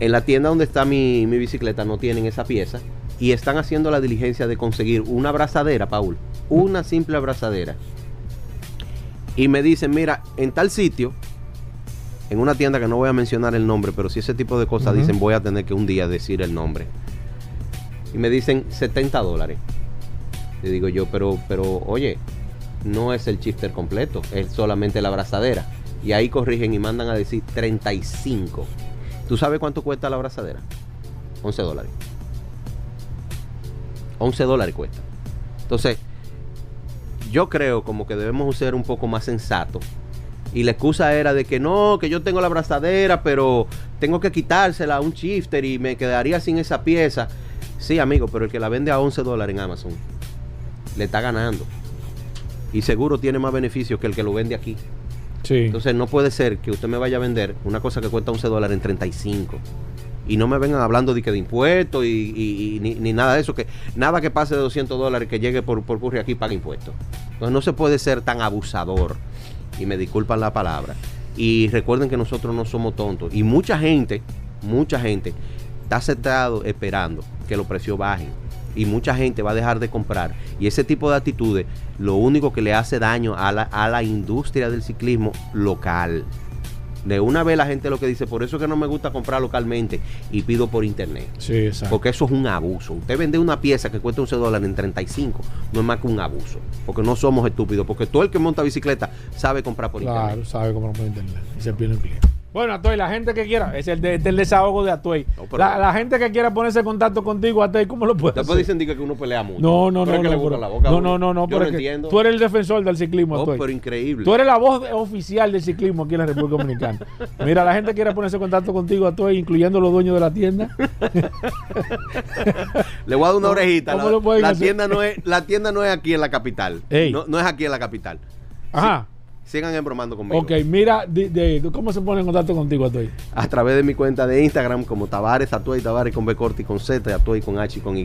Speaker 4: En la tienda donde está mi, mi bicicleta no tienen esa pieza y están haciendo la diligencia de conseguir una abrazadera, Paul. Una simple abrazadera. Y me dicen, mira, en tal sitio, en una tienda que no voy a mencionar el nombre, pero si ese tipo de cosas dicen, voy a tener que un día decir el nombre. Y me dicen 70 dólares. Le digo yo, pero, pero, oye, no es el shifter completo, es solamente la abrazadera. Y ahí corrigen y mandan a decir 35. ¿Tú sabes cuánto cuesta la abrazadera? 11 dólares. 11 dólares cuesta. Entonces, yo creo como que debemos ser un poco más sensatos. Y la excusa era de que no, que yo tengo la abrazadera, pero tengo que quitársela a un shifter y me quedaría sin esa pieza. Sí, amigo, pero el que la vende a 11 dólares en Amazon le está ganando. Y seguro tiene más beneficios que el que lo vende aquí.
Speaker 3: Sí.
Speaker 4: Entonces no puede ser que usted me vaya a vender una cosa que cuesta 11 dólares en 35. Y no me vengan hablando de que de impuestos y, y- y ni, ni nada de eso. que Nada que pase de 200 dólares que llegue por, por curry aquí paga impuestos. Entonces no se puede ser tan abusador. Y me disculpan la palabra. Y recuerden que nosotros no somos tontos. Y mucha gente, mucha gente está sentado esperando que los precios bajen. Y mucha gente va a dejar de comprar. Y ese tipo de actitudes lo único que le hace daño a la, a la industria del ciclismo local. De una vez la gente lo que dice, por eso es que no me gusta comprar localmente y pido por internet.
Speaker 3: Sí, exacto.
Speaker 4: Porque eso es un abuso. Usted vende una pieza que cuesta 11 dólares en 35, no es más que un abuso. Porque no somos estúpidos. Porque todo el que monta bicicleta sabe comprar por
Speaker 3: Claro,
Speaker 4: internet.
Speaker 3: sabe cómo por internet. Y se pierde el cliente. Bueno, Atoy, la gente que quiera, es el, de- este es el desahogo de Atoy.
Speaker 4: No,
Speaker 3: la, la gente que quiera ponerse en contacto contigo, Atoy, ¿cómo lo puede
Speaker 4: Después
Speaker 3: hacer?
Speaker 4: dicen di que uno pelea mucho.
Speaker 3: No, no, no, no,
Speaker 4: gusta
Speaker 3: pero-
Speaker 4: la boca a
Speaker 3: no, no, no, no,
Speaker 4: Yo
Speaker 3: que
Speaker 4: entiendo.
Speaker 3: tú eres el defensor del ciclismo, Atoy.
Speaker 4: pero increíble.
Speaker 3: Tú eres la voz oficial del ciclismo aquí en la República Dominicana. Mira, la gente quiere ponerse en contacto contigo, Atoy, incluyendo los dueños de la tienda. (laughs)
Speaker 4: Le voy a dar una
Speaker 3: ¿Cómo-
Speaker 4: orejita.
Speaker 3: cómo
Speaker 4: La,
Speaker 3: lo
Speaker 4: la tienda no es, la tienda no es aquí en la capital. No, no es aquí en la capital.
Speaker 3: Ajá.
Speaker 4: Sigan embromando conmigo.
Speaker 3: Ok, mira, de- de- ¿cómo se pone en contacto contigo, Atoy?
Speaker 4: a través de mi cuenta de Instagram como Tavares Atuay Tavares con B corta y con Z, Atuay con H y con Y.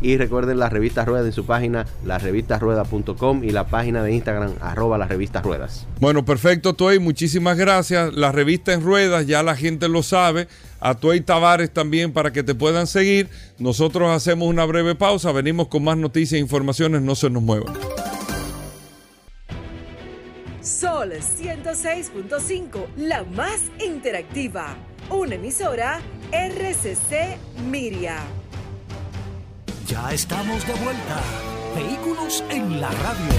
Speaker 4: Y recuerden la revista Rueda en su página, larevistasrueda.com y la página de Instagram, arroba las revistas ruedas.
Speaker 2: Bueno, perfecto, Tuey, muchísimas gracias. La revista en ruedas, ya la gente lo sabe. A Tuey Tavares también para que te puedan seguir. Nosotros hacemos una breve pausa, venimos con más noticias e informaciones, no se nos muevan.
Speaker 5: Sol 106.5, la más interactiva. Una emisora RCC Miria.
Speaker 1: Ya estamos de vuelta. Vehículos en la radio.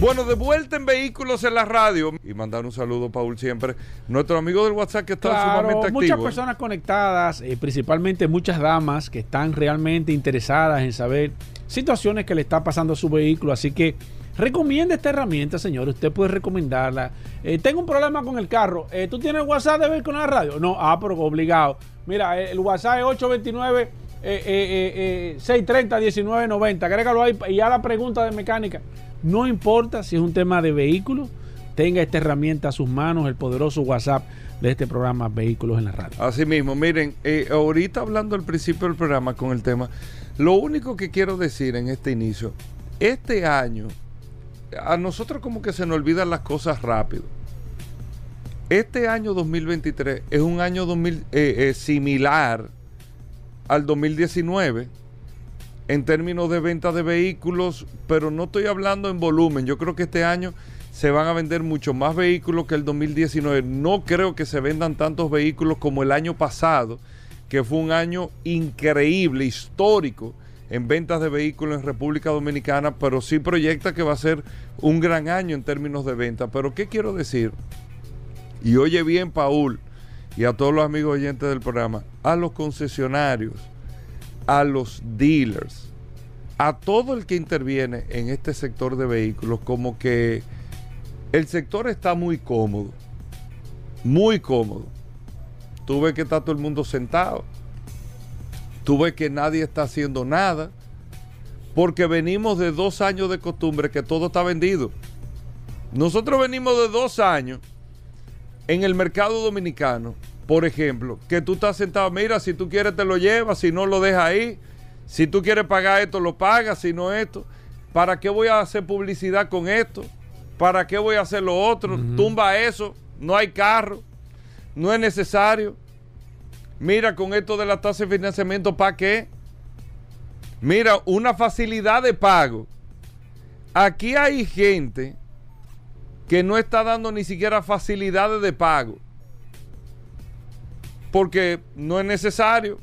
Speaker 2: Bueno, de vuelta en Vehículos en la Radio. Y mandar un saludo, Paul, siempre. Nuestro amigo del WhatsApp que está
Speaker 3: Claro,
Speaker 2: sumamente activo.
Speaker 3: muchas
Speaker 2: ¿eh?
Speaker 3: personas conectadas, eh, principalmente muchas damas que están realmente interesadas en saber situaciones que le está pasando a su vehículo. Así que recomienda esta herramienta, señor. Usted puede recomendarla. Eh, tengo un problema con el carro. Eh, ¿Tú tienes WhatsApp de Vehículos en la Radio? No, ah, pero obligado. Mira, eh, el WhatsApp es 829 eh, eh, eh, eh, 630 1990. Agrégalo ahí y a la pregunta de mecánica. No importa si es un tema de vehículo, tenga esta herramienta a sus manos, el poderoso WhatsApp de este programa Vehículos en la Radio.
Speaker 2: Así mismo, miren, ahorita hablando al principio del programa con el tema, lo único que quiero decir en este inicio, este año, a nosotros como que se nos olvidan las cosas rápido. Este año 2023 es un año 2000, eh, eh, similar al 2019 en términos de venta de vehículos, pero no estoy hablando en volumen. Yo creo que este año se van a vender mucho más vehículos que el 2019. No creo que se vendan tantos vehículos como el año pasado, que fue un año increíble, histórico en ventas de vehículos en República Dominicana, pero sí proyecta que va a ser un gran año en términos de venta. Pero ¿qué quiero decir? Y oye bien, Paul, y a todos los amigos oyentes del programa, a los concesionarios, a los dealers, a todo el que interviene en este sector de vehículos, como que el sector está muy cómodo, muy cómodo. Tú ves que está todo el mundo sentado, tú ves que nadie está haciendo nada, porque venimos de dos años de costumbre que todo está vendido. Nosotros venimos de dos años en el mercado dominicano, por ejemplo, que tú estás sentado, mira, si tú quieres te lo llevas, si no lo dejas ahí, si tú quieres pagar esto, lo pagas, si no esto. ¿Para qué voy a hacer publicidad con esto? ¿Para qué voy a hacer lo otro? Tumba eso, no hay carro, no es necesario. Mira, con esto de la tasa de financiamiento, ¿para qué? Mira, una facilidad de pago. Aquí hay gente que no está dando ni siquiera facilidades de pago. Porque no es necesario.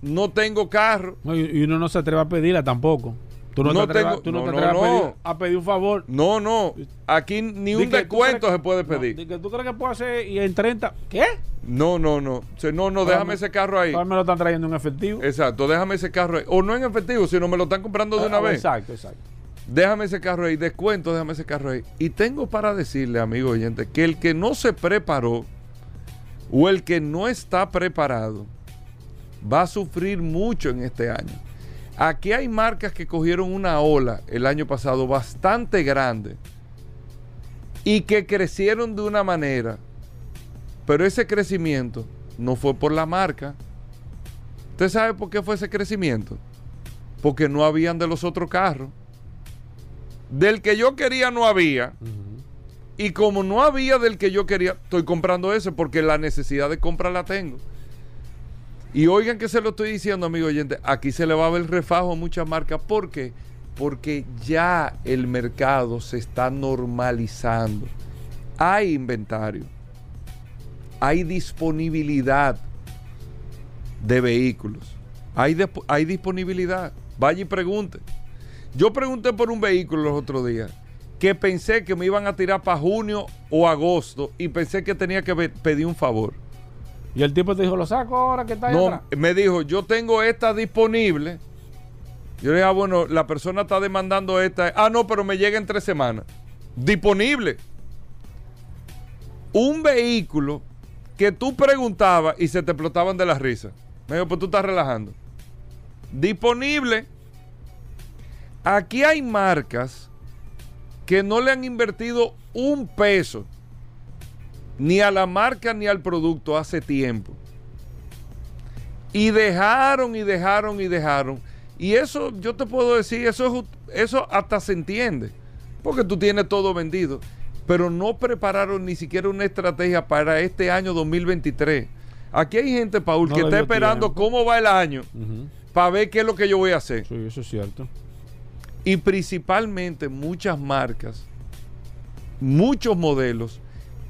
Speaker 2: No tengo carro.
Speaker 3: Y uno no se atreve a pedirla tampoco. Tú no,
Speaker 2: No
Speaker 3: te
Speaker 2: tengo-
Speaker 3: tú no
Speaker 2: no,
Speaker 3: te a, pedir, a pedir un favor.
Speaker 2: No, no. Aquí ni un descuento se puede pedir.
Speaker 3: que tú crees que puedo hacer y en 30. ¿Qué?
Speaker 2: No, no, no. No, no, déjame ese carro ahí.
Speaker 3: Me lo están trayendo en efectivo.
Speaker 2: Exacto, déjame ese carro ahí. O no en efectivo, sino me lo están comprando de una
Speaker 3: Ah,
Speaker 2: vez.
Speaker 3: Exacto, exacto.
Speaker 2: Déjame ese carro ahí, descuento, déjame ese carro ahí. Y tengo para decirle, amigo oyente, que el que no se preparó o el que no está preparado va a sufrir mucho en este año. Aquí hay marcas que cogieron una ola el año pasado bastante grande y que crecieron de una manera, pero ese crecimiento no fue por la marca. ¿Usted sabe por qué fue ese crecimiento? Porque no habían de los otros carros. Del que yo quería no había. Y como no había del que yo quería, estoy comprando ese porque la necesidad de compra la tengo. Y oigan que se lo estoy diciendo, amigo oyente, aquí se le va a ver refajo a muchas marcas. ¿Por qué? Porque ya el mercado se está normalizando. Hay inventario. Hay disponibilidad de vehículos. Hay, disponibilidad. Vaya y pregunte. Yo pregunté por un vehículo los otros días que pensé que me iban a tirar para junio o agosto y pensé que tenía que pedir un favor.
Speaker 3: Y el tipo te dijo, lo saco ahora que está ahí
Speaker 2: No,
Speaker 3: atrás.
Speaker 2: me dijo, yo tengo esta disponible. Yo le dije, ah, bueno, la persona está demandando esta. Ah, no, pero me llega en tres semanas. Disponible. Un vehículo que tú preguntabas y se te explotaban de la risa. Me dijo, pues tú estás relajando. Disponible. Aquí hay marcas que no le han invertido un peso ni a la marca ni al producto hace tiempo. Y dejaron y dejaron y dejaron. Y eso yo te puedo decir, eso, eso hasta se entiende. Porque tú tienes todo vendido. Pero no prepararon ni siquiera una estrategia para este año 2023. Aquí hay gente, Paul,
Speaker 3: No
Speaker 2: que está esperando
Speaker 3: tiempo.
Speaker 2: cómo va el año para ver qué es lo que yo voy a hacer.
Speaker 3: Sí, eso es cierto.
Speaker 2: Y principalmente muchas marcas, muchos modelos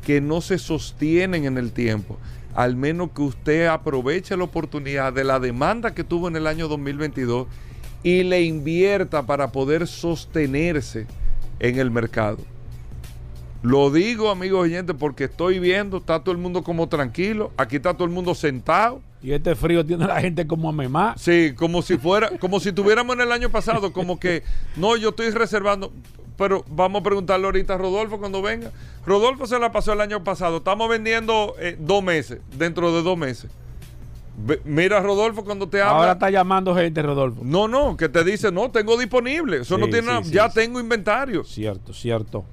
Speaker 2: que no se sostienen en el tiempo. Al menos que usted aproveche la oportunidad de la demanda que tuvo en el año 2022 y le invierta para poder sostenerse en el mercado. Lo digo, amigos oyentes, porque estoy viendo, está todo el mundo como tranquilo, aquí está todo el mundo sentado.
Speaker 3: Y este frío tiene a la gente como a memá.
Speaker 2: Sí, como si fuera, como si tuviéramos en el año pasado, como que no, yo estoy reservando, pero vamos a preguntarle ahorita a Rodolfo cuando venga. Rodolfo se la pasó el año pasado, estamos vendiendo eh, dos meses, dentro de dos meses. Ve- mira Rodolfo cuando te habla.
Speaker 3: Ahora está llamando gente, Rodolfo.
Speaker 2: No, no, que te dice, no, tengo disponible, eso no tiene
Speaker 3: sí,
Speaker 2: nada,
Speaker 3: sí,
Speaker 2: ya tengo inventario.
Speaker 3: Cierto, cierto.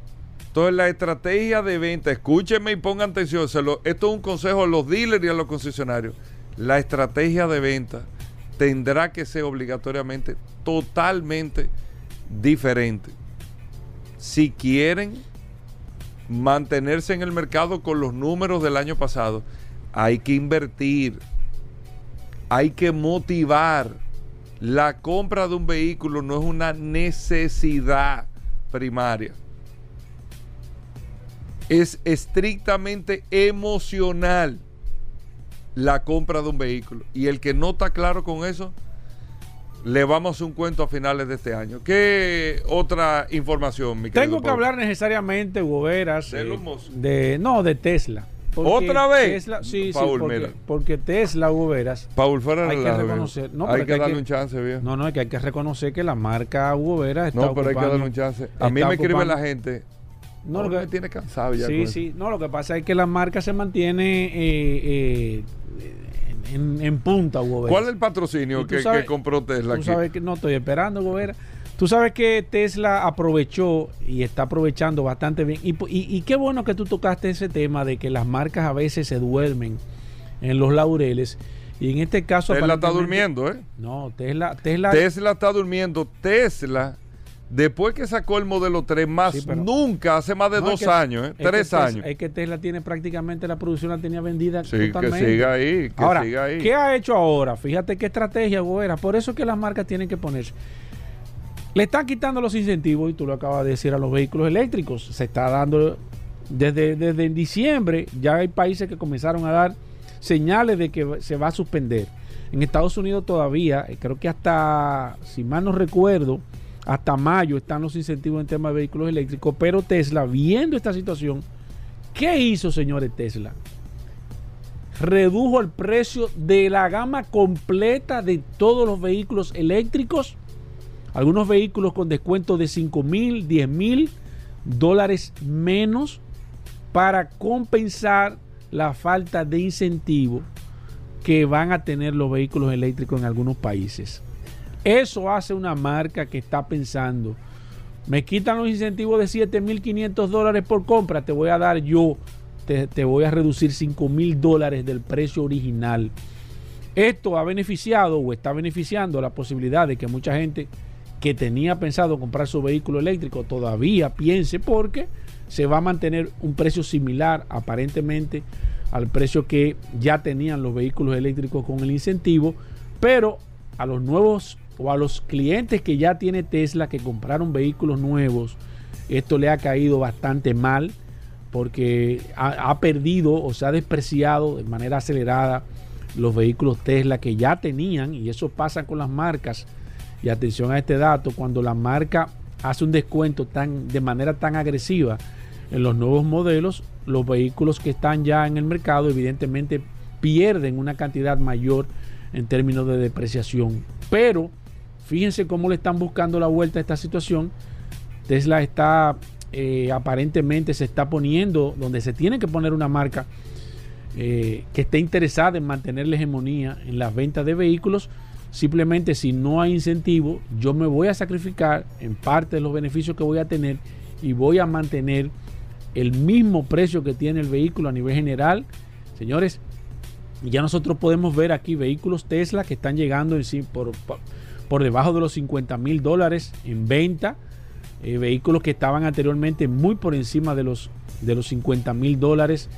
Speaker 2: Entonces la estrategia de venta, escúchenme y pongan atención, se lo- esto es un consejo a los dealers y a los concesionarios. La estrategia de venta tendrá que ser obligatoriamente totalmente diferente. Si quieren mantenerse en el mercado con los números del año pasado, hay que invertir, hay que motivar. La compra de un vehículo no es una necesidad primaria es estrictamente emocional la compra de un vehículo. Y el que no está claro con eso, le vamos un cuento a finales de este año. ¿Qué otra información, mi
Speaker 3: Tengo que hablar necesariamente, Goberas,
Speaker 2: De
Speaker 3: eh, de no, de Tesla.
Speaker 2: ¿Otra vez?
Speaker 3: Tesla- sí,
Speaker 2: Paul,
Speaker 3: sí, porque,
Speaker 2: mira.
Speaker 3: porque Tesla, Goberas,
Speaker 2: Paul, fuera
Speaker 3: Hay que reconocer- no,
Speaker 2: hay que
Speaker 3: hay
Speaker 2: darle
Speaker 3: que-
Speaker 2: un chance, viejo.
Speaker 3: no, no, es que hay que reconocer que la marca Hugo Veras está
Speaker 2: No, pero hay que darle un chance. A mí me escribe
Speaker 3: ocupando-
Speaker 2: la gente.
Speaker 3: No, lo que-
Speaker 2: me tiene cansado ya.
Speaker 3: Sí,
Speaker 2: eso.
Speaker 3: sí. No, lo que pasa es que la marca se mantiene eh, eh, en, en punta, Hugo Veras.
Speaker 2: ¿Cuál es el patrocinio que,
Speaker 3: sabes-
Speaker 2: que compró Tesla
Speaker 3: Tú
Speaker 2: aquí?
Speaker 3: sabes que no estoy esperando, Gobera. Tú sabes que Tesla aprovechó y está aprovechando bastante bien. Y, y- y qué bueno que tú tocaste ese tema de que las marcas a veces se duermen en los laureles. Y en este caso.
Speaker 2: Tesla está durmiendo, ¿eh?
Speaker 3: No, Tesla. Tesla,
Speaker 2: Tesla está durmiendo. Tesla, después que sacó el modelo 3, más
Speaker 3: Sí,
Speaker 2: nunca, hace más de
Speaker 3: no,
Speaker 2: dos
Speaker 3: es que-
Speaker 2: años, ¿eh?
Speaker 3: es que
Speaker 2: tres años.
Speaker 3: Es que Tesla tiene prácticamente la producción, la tenía vendida
Speaker 2: Sí, que
Speaker 3: totalmente.
Speaker 2: siga ahí, que
Speaker 3: Ahora,
Speaker 2: siga ahí.
Speaker 3: ¿qué ha hecho ahora? Fíjate qué estrategia, Gobera. Por eso es que las marcas tienen que ponerse. Le están quitando los incentivos, y tú lo acabas de decir, a los vehículos eléctricos. Se está dando desde, desde diciembre, ya hay países que comenzaron a dar señales de que se va a suspender. En Estados Unidos todavía, eh, creo que hasta, si mal no recuerdo, hasta mayo están los incentivos en tema de vehículos eléctricos, pero Tesla, viendo esta situación, ¿qué hizo, señores Tesla? redujo el precio de la gama completa de todos los vehículos eléctricos. Algunos vehículos con descuento de 5 mil, 10 mil dólares menos para compensar la falta de incentivo que van a tener los vehículos eléctricos en algunos países. Eso hace una marca que está pensando, me quitan los incentivos de 7.500 dólares por compra, te voy a dar yo, te, te voy a reducir 5.000 dólares del precio original. Esto ha beneficiado o está beneficiando la posibilidad de que mucha gente que tenía pensado comprar su vehículo eléctrico todavía piense porque se va a mantener un precio similar aparentemente al precio que ya tenían los vehículos eléctricos con el incentivo, pero a los nuevos o a los clientes que ya tiene Tesla que compraron vehículos nuevos, esto le ha caído bastante mal porque ha, perdido o se ha despreciado de manera acelerada los vehículos Tesla que ya tenían y eso pasa con las marcas. Y atención a este dato, cuando la marca hace un descuento tan, de manera tan agresiva en los nuevos modelos, los vehículos que están ya en el mercado evidentemente pierden una cantidad mayor en términos de depreciación. Pero fíjense cómo le están buscando la vuelta a esta situación. Tesla está eh, aparentemente se está poniendo donde se tiene que poner una marca eh, que esté interesada en mantener la hegemonía en las ventas de vehículos. Simplemente si no hay incentivo, yo me voy a sacrificar en parte de los beneficios que voy a tener y voy a mantener el mismo precio que tiene el vehículo a nivel general. Señores, ya nosotros podemos ver aquí vehículos Tesla que están llegando en sí por, por, por debajo de los 50 mil dólares en venta. Eh, vehículos que estaban anteriormente muy por encima de los, de los 50 mil dólares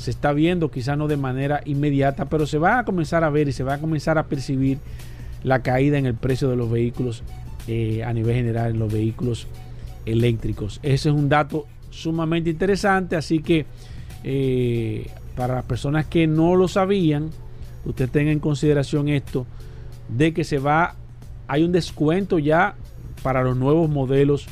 Speaker 3: se está viendo, quizás no de manera inmediata, pero se va a comenzar a ver y se va a comenzar a percibir la caída en el precio de los vehículos eh, a nivel general, en los vehículos eléctricos. Ese es un dato sumamente interesante, así que eh, para las personas que no lo sabían, usted tenga en consideración esto, de que se va, hay un descuento ya para los nuevos modelos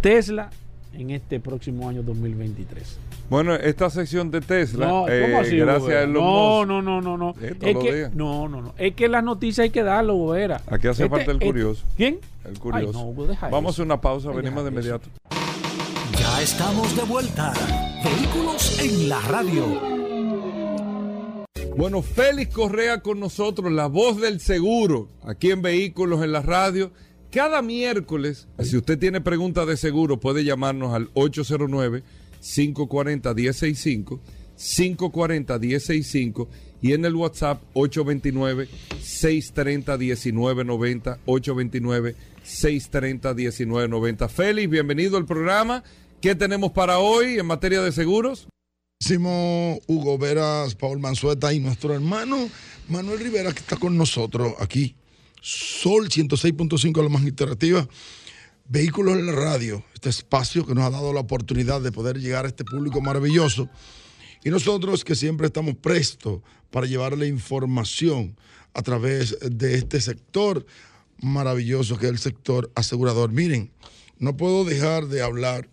Speaker 3: Tesla en este próximo año 2023.
Speaker 2: Bueno, esta sección de Tesla,
Speaker 3: No, ¿cómo
Speaker 2: eh,
Speaker 3: así,
Speaker 2: gracias a Elon
Speaker 3: no, no, no, no, no.
Speaker 2: Todos
Speaker 3: es que, no, no, no. Es que las noticias hay que darlo, Gobera.
Speaker 2: Aquí hace falta el curioso.
Speaker 3: ¿Quién?
Speaker 2: el curioso.
Speaker 3: Ay, no, Hugo, deja
Speaker 2: Vamos a
Speaker 3: eso.
Speaker 2: hacer una pausa, venimos de
Speaker 3: eso.
Speaker 2: inmediato.
Speaker 1: Ya estamos de vuelta. Vehículos en la radio.
Speaker 2: Bueno, Félix Correa con nosotros, la voz del seguro, aquí en Vehículos en la Radio. Cada miércoles, si usted tiene preguntas de seguro, puede llamarnos al 809-540-1065, 540-1065 y en el WhatsApp 829-630-1990, 829-630-1990. Félix, bienvenido al programa. ¿Qué tenemos para hoy en materia de seguros?
Speaker 6: Máximo Hugo Veras, Paul Manzueta y nuestro hermano Manuel Rivera que está con nosotros aquí. Sol 106.5, la más interactiva. Vehículos en la radio, este espacio que nos ha dado la oportunidad de poder llegar a este público maravilloso. Y nosotros que siempre estamos prestos para llevarle información a través de este sector maravilloso que es el sector asegurador. Miren, no puedo dejar de hablar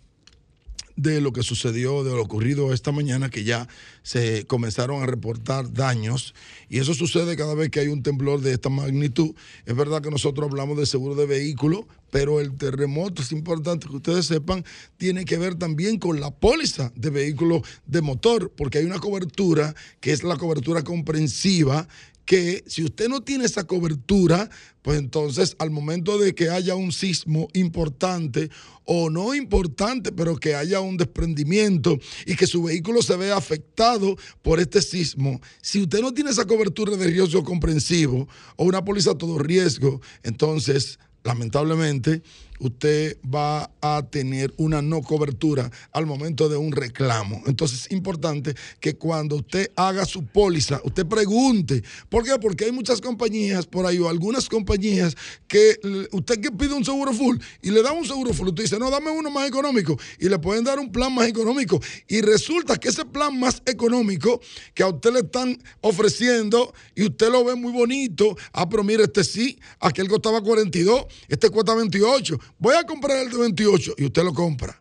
Speaker 6: de lo que sucedió, de lo ocurrido esta mañana, que ya se comenzaron a reportar daños. Y eso sucede cada vez que hay un temblor de esta magnitud. Es verdad que nosotros hablamos de seguro de vehículo, pero el terremoto, es importante que ustedes sepan, tiene que ver también con la póliza de vehículos de motor, porque hay una cobertura que es la cobertura comprensiva que si usted no tiene esa cobertura, pues entonces al momento de que haya un sismo importante o no importante, pero que haya un desprendimiento y que su vehículo se vea afectado por este sismo, si usted no tiene esa cobertura de riesgo comprensivo o una póliza a todo riesgo, entonces lamentablemente usted va a tener una no cobertura al momento de un reclamo. Entonces es importante que cuando usted haga su póliza, usted pregunte. ¿Por qué? Porque hay muchas compañías por ahí o algunas compañías que usted que pide un seguro full y le da un seguro full, usted dice, no, dame uno más económico y le pueden dar un plan más económico. Y resulta que ese plan más económico que a usted le están ofreciendo y usted lo ve muy bonito, ah, pero mire, este sí, aquel costaba 42, este cuesta 28, voy a comprar el de 28 y usted lo compra.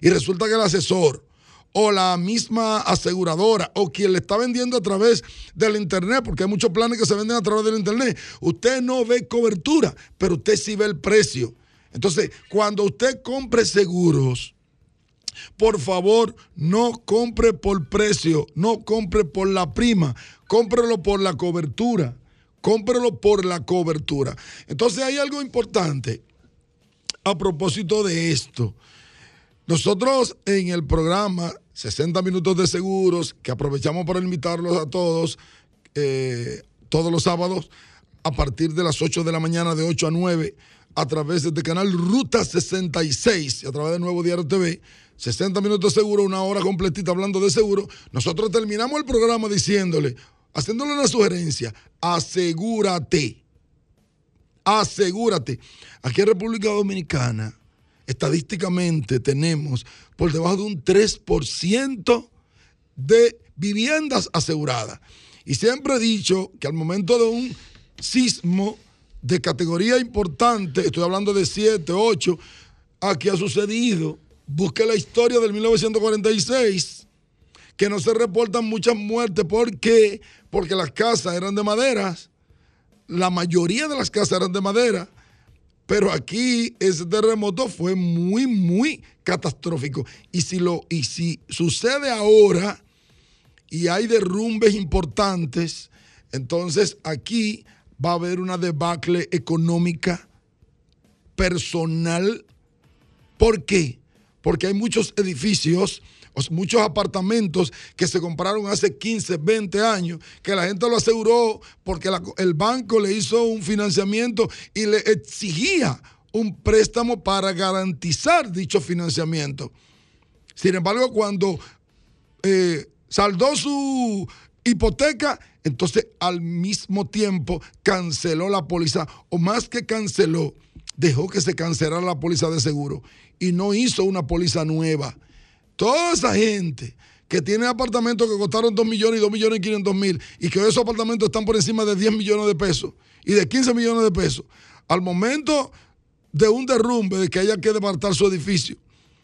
Speaker 6: Y resulta que el asesor o la misma aseguradora o quien le está vendiendo a través del internet, porque hay muchos planes que se venden a través del internet, usted no ve cobertura, pero usted sí ve el precio. Entonces, cuando usted compre seguros, por favor, no compre por precio, no compre por la prima, cómprelo por la cobertura. Cómprelo por la cobertura. Entonces hay algo importante a propósito de esto. Nosotros en el programa 60 minutos de seguros, que aprovechamos para invitarlos a todos, eh, todos los sábados, a partir de las 8 de la mañana, de 8 a 9, a través de este canal Ruta 66 y a través de Nuevo Diario TV. 60 minutos de seguro, una hora completita hablando de seguro. Nosotros terminamos el programa diciéndole, haciéndole una sugerencia, asegúrate. Asegúrate. Aquí en República Dominicana, estadísticamente tenemos por debajo de un 3% de viviendas aseguradas. Y siempre he dicho que al momento de un sismo de categoría importante, estoy hablando de 7, 8, aquí ha sucedido. Busque la historia del 1946, que no se reportan muchas muertes. ¿Por qué? Porque las casas eran de maderas. La mayoría de las casas eran de madera. Pero aquí ese terremoto fue muy, muy catastrófico. Y si, lo, y si sucede ahora y hay derrumbes importantes, entonces aquí va a haber una debacle económica personal. ¿Por qué? Porque hay muchos edificios, muchos apartamentos que se compraron hace 15, 20 años, que la gente lo aseguró porque el banco le hizo un financiamiento y le exigía un préstamo para garantizar dicho financiamiento. Sin embargo, cuando eh, saldó su hipoteca, entonces al mismo tiempo canceló la póliza, o más que canceló, dejó que se cancelara la póliza de seguro y no hizo una póliza nueva. Toda esa gente que tiene apartamentos que costaron 2 millones y 2 millones y 500 mil y que esos apartamentos están por encima de 10 millones de pesos y de 15 millones de pesos, al momento de un derrumbe, de que haya que departar su edificio,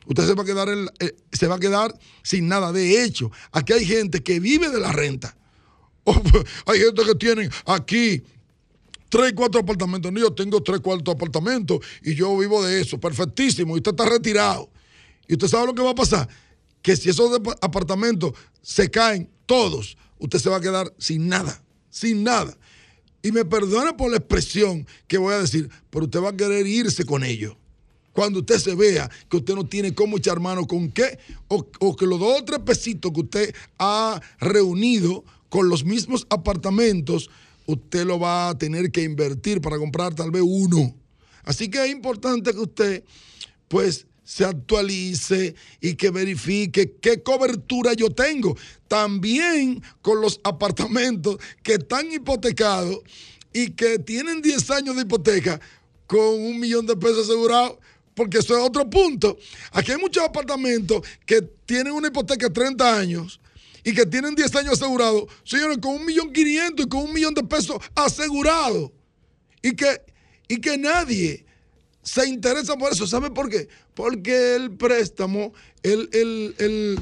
Speaker 6: usted se va a quedar, eh, se va a quedar sin nada. De hecho, aquí hay gente que vive de la renta. (laughs) hay gente que tiene aquí tres, cuatro apartamentos. yo tengo tres, cuatro apartamentos y yo vivo de eso. Perfectísimo. Y usted está retirado. Y usted sabe lo que va a pasar. Que si esos apartamentos se caen todos, usted se va a quedar sin nada. Sin nada. Y me perdona por la expresión que voy a decir, pero usted va a querer irse con ellos. Cuando usted se vea que usted no tiene cómo echar mano con qué, o, o que los dos o tres pesitos que usted ha reunido con los mismos apartamentos, usted lo va a tener que invertir para comprar tal vez uno. Así que es importante que usted, pues, se actualice y que verifique qué cobertura yo tengo. También con los apartamentos que están hipotecados y que tienen 10 años de hipoteca con un millón de pesos asegurados, porque eso es otro punto. Aquí hay muchos apartamentos que tienen una hipoteca de 30 años y que tienen 10 años asegurados, señores, con un millón quinientos y con un millón de pesos asegurados. Y que, y que nadie se interesa por eso. ¿Sabe por qué? Porque el préstamo, el, el,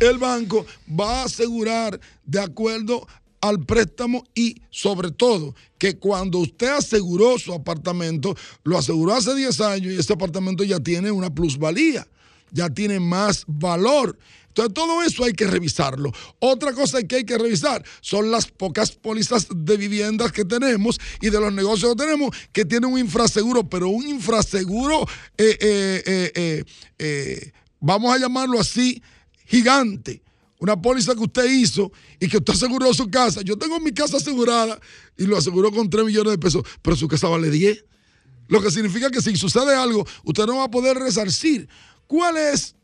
Speaker 6: el banco va a asegurar de acuerdo al préstamo y sobre todo que cuando usted aseguró su apartamento, lo aseguró hace 10 años y ese apartamento ya tiene una plusvalía, ya tiene más valor. Entonces, todo eso hay que revisarlo. Otra cosa que hay que revisar son las pocas pólizas de viviendas que tenemos y de los negocios que tenemos que tienen un infraseguro, pero un infraseguro, eh, eh, eh, vamos a llamarlo así, gigante. Una póliza que usted hizo y que usted aseguró su casa. Yo tengo mi casa asegurada y lo aseguró con 3 millones de pesos, pero su casa vale 10. Lo que significa que si sucede algo, usted no va a poder resarcir. ¿Cuál es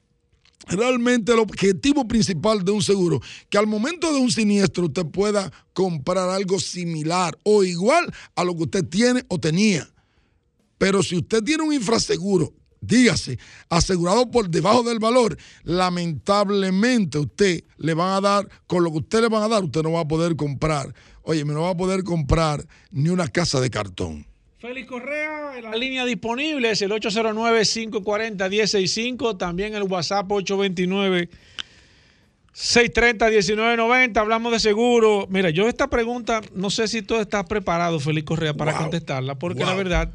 Speaker 6: realmente el objetivo principal de un seguro, que al momento de un siniestro usted pueda comprar algo similar o igual a lo que usted tiene o tenía. Pero si usted tiene un infraseguro, dígase, asegurado por debajo del valor, lamentablemente usted le van a dar, con lo que usted le van a dar, usted no va a poder comprar. Oye, no va a poder comprar ni una casa de cartón.
Speaker 3: Félix Correa, la línea disponible es el 809-540-165, también el WhatsApp 829. 630-1990, hablamos de seguro. Mira, yo esta pregunta, no sé si tú estás preparado, Félix Correa, para contestarla, porque la verdad,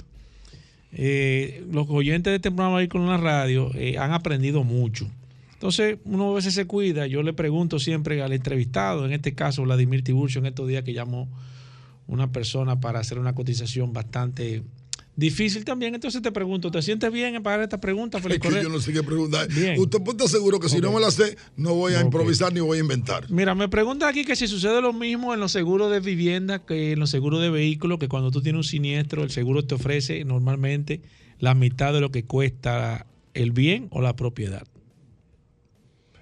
Speaker 3: eh, los oyentes de este programa ahí con la radio eh, han aprendido mucho. Entonces, uno a veces se cuida. Yo le pregunto siempre al entrevistado, en este caso Vladimir Tiburcio, en estos días que llamó una persona para hacer una cotización bastante difícil también. Entonces te pregunto, ¿te sientes bien en pagar esta pregunta,
Speaker 6: Es
Speaker 3: Félix
Speaker 6: que yo no sé qué preguntar.
Speaker 3: Bien.
Speaker 6: Usted puede estar seguro que si no me la sé, no voy a improvisar ni voy a inventar.
Speaker 3: Mira, me pregunta aquí que si sucede lo mismo en los seguros de vivienda que en los seguros de vehículos, que cuando tú tienes un siniestro, el seguro te ofrece normalmente la mitad de lo que cuesta el bien o la propiedad.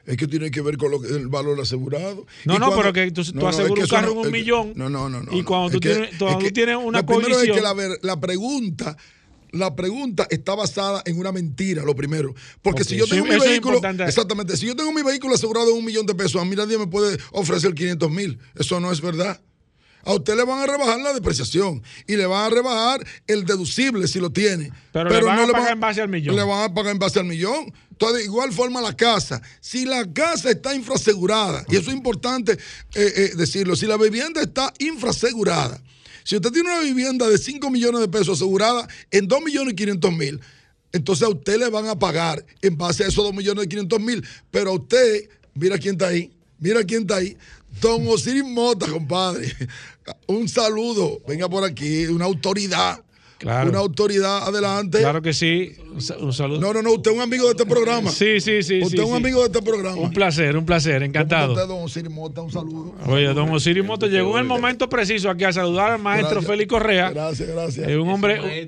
Speaker 6: Es que tiene que ver con lo que- el valor asegurado.
Speaker 3: No,
Speaker 6: Y
Speaker 3: no,
Speaker 6: cuando-
Speaker 3: pero que tú- tú
Speaker 6: es
Speaker 3: aseguras
Speaker 6: que
Speaker 3: un carro
Speaker 6: no-
Speaker 3: en un millón,
Speaker 6: No, no, no. no,
Speaker 3: y
Speaker 6: no.
Speaker 3: cuando tú
Speaker 6: que-
Speaker 3: tienes- cuando tú tienes una
Speaker 6: Lo primero es que la, pregunta. La pregunta está basada en una mentira, lo primero. Porque si yo tengo mi
Speaker 3: eso es
Speaker 6: vehículo. Exactamente. Si yo tengo mi vehículo asegurado en un millón de pesos, a mí nadie me puede ofrecer 500 mil. Eso no es verdad. A usted le van a rebajar la depreciación y le van a rebajar el deducible si lo tiene.
Speaker 3: Pero le van a
Speaker 6: le
Speaker 3: pagar en base al millón.
Speaker 6: Le van a pagar en base al millón. Entonces, de igual forma la casa. Si la casa está infrasegurada, y eso es importante eh, eh, decirlo, si la vivienda está infrasegurada, si usted tiene una vivienda de 5 millones de pesos asegurada en 2 millones y 500 mil, entonces a usted le van a pagar en base a esos 2 millones y 500 mil. Pero a usted, mira quién está ahí, mira quién está ahí. Don Osiris Mota, compadre. (laughs) Un saludo. Venga por aquí, una autoridad.
Speaker 3: Claro.
Speaker 6: Una autoridad, adelante.
Speaker 3: Claro que sí. Un sa- un saludo.
Speaker 6: No, no, no, usted es un amigo de este programa.
Speaker 3: Sí, sí, sí.
Speaker 6: Usted
Speaker 3: sí,
Speaker 6: es un
Speaker 3: sí.
Speaker 6: amigo de este programa.
Speaker 3: Un placer, un placer,
Speaker 6: Usted,
Speaker 3: encantado.
Speaker 6: don Osiris Mota, un saludo.
Speaker 3: Oye, don Osiris Moto llegó en el momento preciso aquí a saludar al maestro
Speaker 6: Gracias.
Speaker 3: Félix Correa.
Speaker 6: Gracias, gracias.
Speaker 3: Eh, un hombre,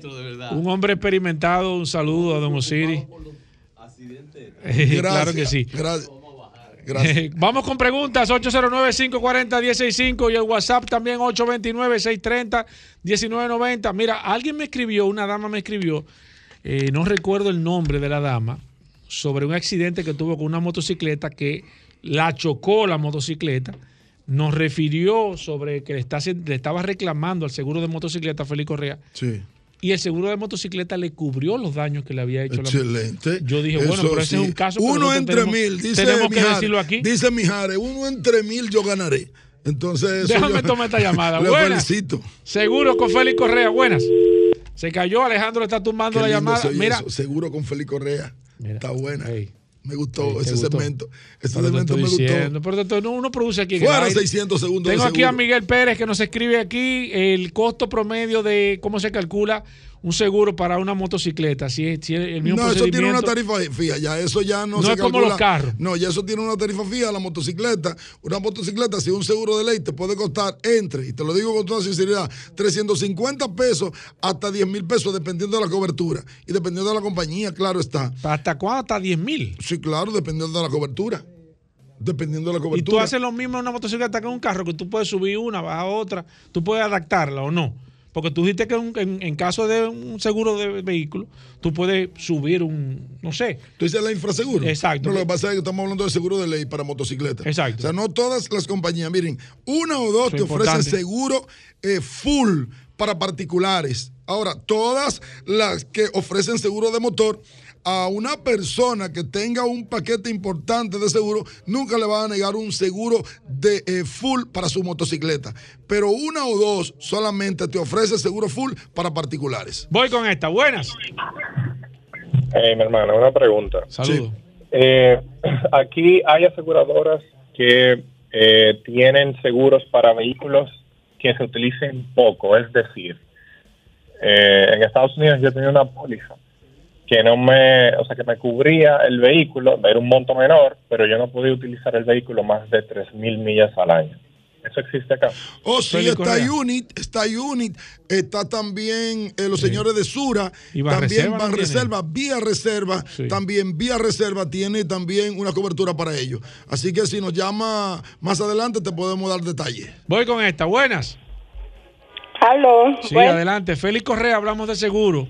Speaker 3: un hombre experimentado, un saludo a don Osiris. (laughs) Claro que sí.
Speaker 6: Gracias. Gracias. (laughs)
Speaker 3: Vamos con preguntas, 809-540-165 y el WhatsApp también 829-630-1990. Mira, alguien me escribió, una dama me escribió, eh, no recuerdo el nombre de la dama, sobre un accidente que tuvo con una motocicleta que la chocó la motocicleta. Nos refirió sobre que le, está, le estaba reclamando al seguro de motocicleta Félix Correa
Speaker 6: Sí.
Speaker 3: Y el seguro de motocicleta le cubrió los daños que le había hecho la
Speaker 6: Excelente.
Speaker 3: Yo dije, bueno, pero ese es un caso que
Speaker 6: Uno
Speaker 3: nosotros
Speaker 6: entre
Speaker 3: tenemos-
Speaker 6: mil, dice
Speaker 3: tenemos que
Speaker 6: Mijares.
Speaker 3: decirlo aquí.
Speaker 6: Dice Mijares, uno entre mil yo ganaré. Entonces,
Speaker 3: Déjame tomar esta llamada. (laughs)
Speaker 6: Le
Speaker 3: Buenas.
Speaker 6: felicito.
Speaker 3: Seguro con Félix Correa. Buenas. Se cayó, Alejandro le está tumbando
Speaker 6: Qué
Speaker 3: la llamada. Mira,
Speaker 6: eso. Seguro con Félix Correa.
Speaker 3: Mira.
Speaker 6: Está buena.
Speaker 3: Ey.
Speaker 6: Me gustó
Speaker 3: ¿te
Speaker 6: ese
Speaker 3: gustó?
Speaker 6: segmento. Ese
Speaker 3: pero te
Speaker 6: segmento
Speaker 3: estoy
Speaker 6: me gustó.
Speaker 3: diciendo, pero te- no, uno produce aquí.
Speaker 6: Fuera
Speaker 3: aire.
Speaker 6: 600 segundos
Speaker 3: Tengo
Speaker 6: de
Speaker 3: aquí a. Miguel Pérez que nos escribe aquí el costo promedio de cómo se calcula un seguro para una motocicleta. Si es, si es el mismo
Speaker 6: No, eso tiene una tarifa fija, ya eso ya no,
Speaker 3: No
Speaker 6: se
Speaker 3: es como los carros.
Speaker 6: No, ya eso tiene una tarifa fija, la motocicleta. Una motocicleta, si un seguro de ley te puede costar entre, y te lo digo con toda sinceridad, 350 pesos hasta 10 mil pesos, dependiendo de la cobertura. Y dependiendo de la compañía, claro está.
Speaker 3: ¿Hasta cuándo? Hasta 10 mil.
Speaker 6: Sí, claro, dependiendo de la cobertura. Dependiendo de la
Speaker 3: Y
Speaker 6: cobertura.
Speaker 3: tú haces lo mismo en una motocicleta que en un carro, que tú puedes subir una, bajar otra, tú puedes adaptarla o no. Porque tú dijiste que un- en, en caso de un seguro de vehículo, tú puedes subir un, no sé.
Speaker 6: Tú dices la infraseguro.
Speaker 3: Exacto.
Speaker 6: No, lo que pasa es que estamos hablando de seguro de ley para motocicletas.
Speaker 3: Exacto.
Speaker 6: O sea, no todas las compañías, miren, una o dos
Speaker 3: Eso
Speaker 6: te ofrecen seguro eh, full para particulares. Ahora, todas las que ofrecen seguro de motor, a una persona que tenga un paquete importante de seguro, nunca le van a negar un seguro de eh, full para su motocicleta. Pero una o dos solamente te ofrece seguro full para particulares.
Speaker 3: Voy con esta. Buenas.
Speaker 7: Eh, mi hermana, una pregunta.
Speaker 3: Saludos.
Speaker 7: Eh, (clears throat) aquí hay aseguradoras que eh, tienen seguros para vehículos que se utilicen poco, es decir, eh, en Estados Unidos yo tenía una póliza que no me, o sea, que me cubría el vehículo, era un monto menor, pero yo no podía utilizar el vehículo más de 3.000 millas al año. ¿Eso existe acá?
Speaker 6: Oh, sí, está. Unit, está Unit, está también eh, los señores de Sura,
Speaker 3: Y
Speaker 6: también Van
Speaker 3: tiene.
Speaker 6: Reserva, Vía Reserva,
Speaker 3: Sí.
Speaker 6: también Vía Reserva tiene también una cobertura para ellos. Así que si nos llama más adelante te podemos dar detalles.
Speaker 3: Voy con esta. Buenas.
Speaker 8: Aló.
Speaker 3: Sí,
Speaker 8: Bueno,
Speaker 3: adelante. Félix Correa, hablamos de seguro.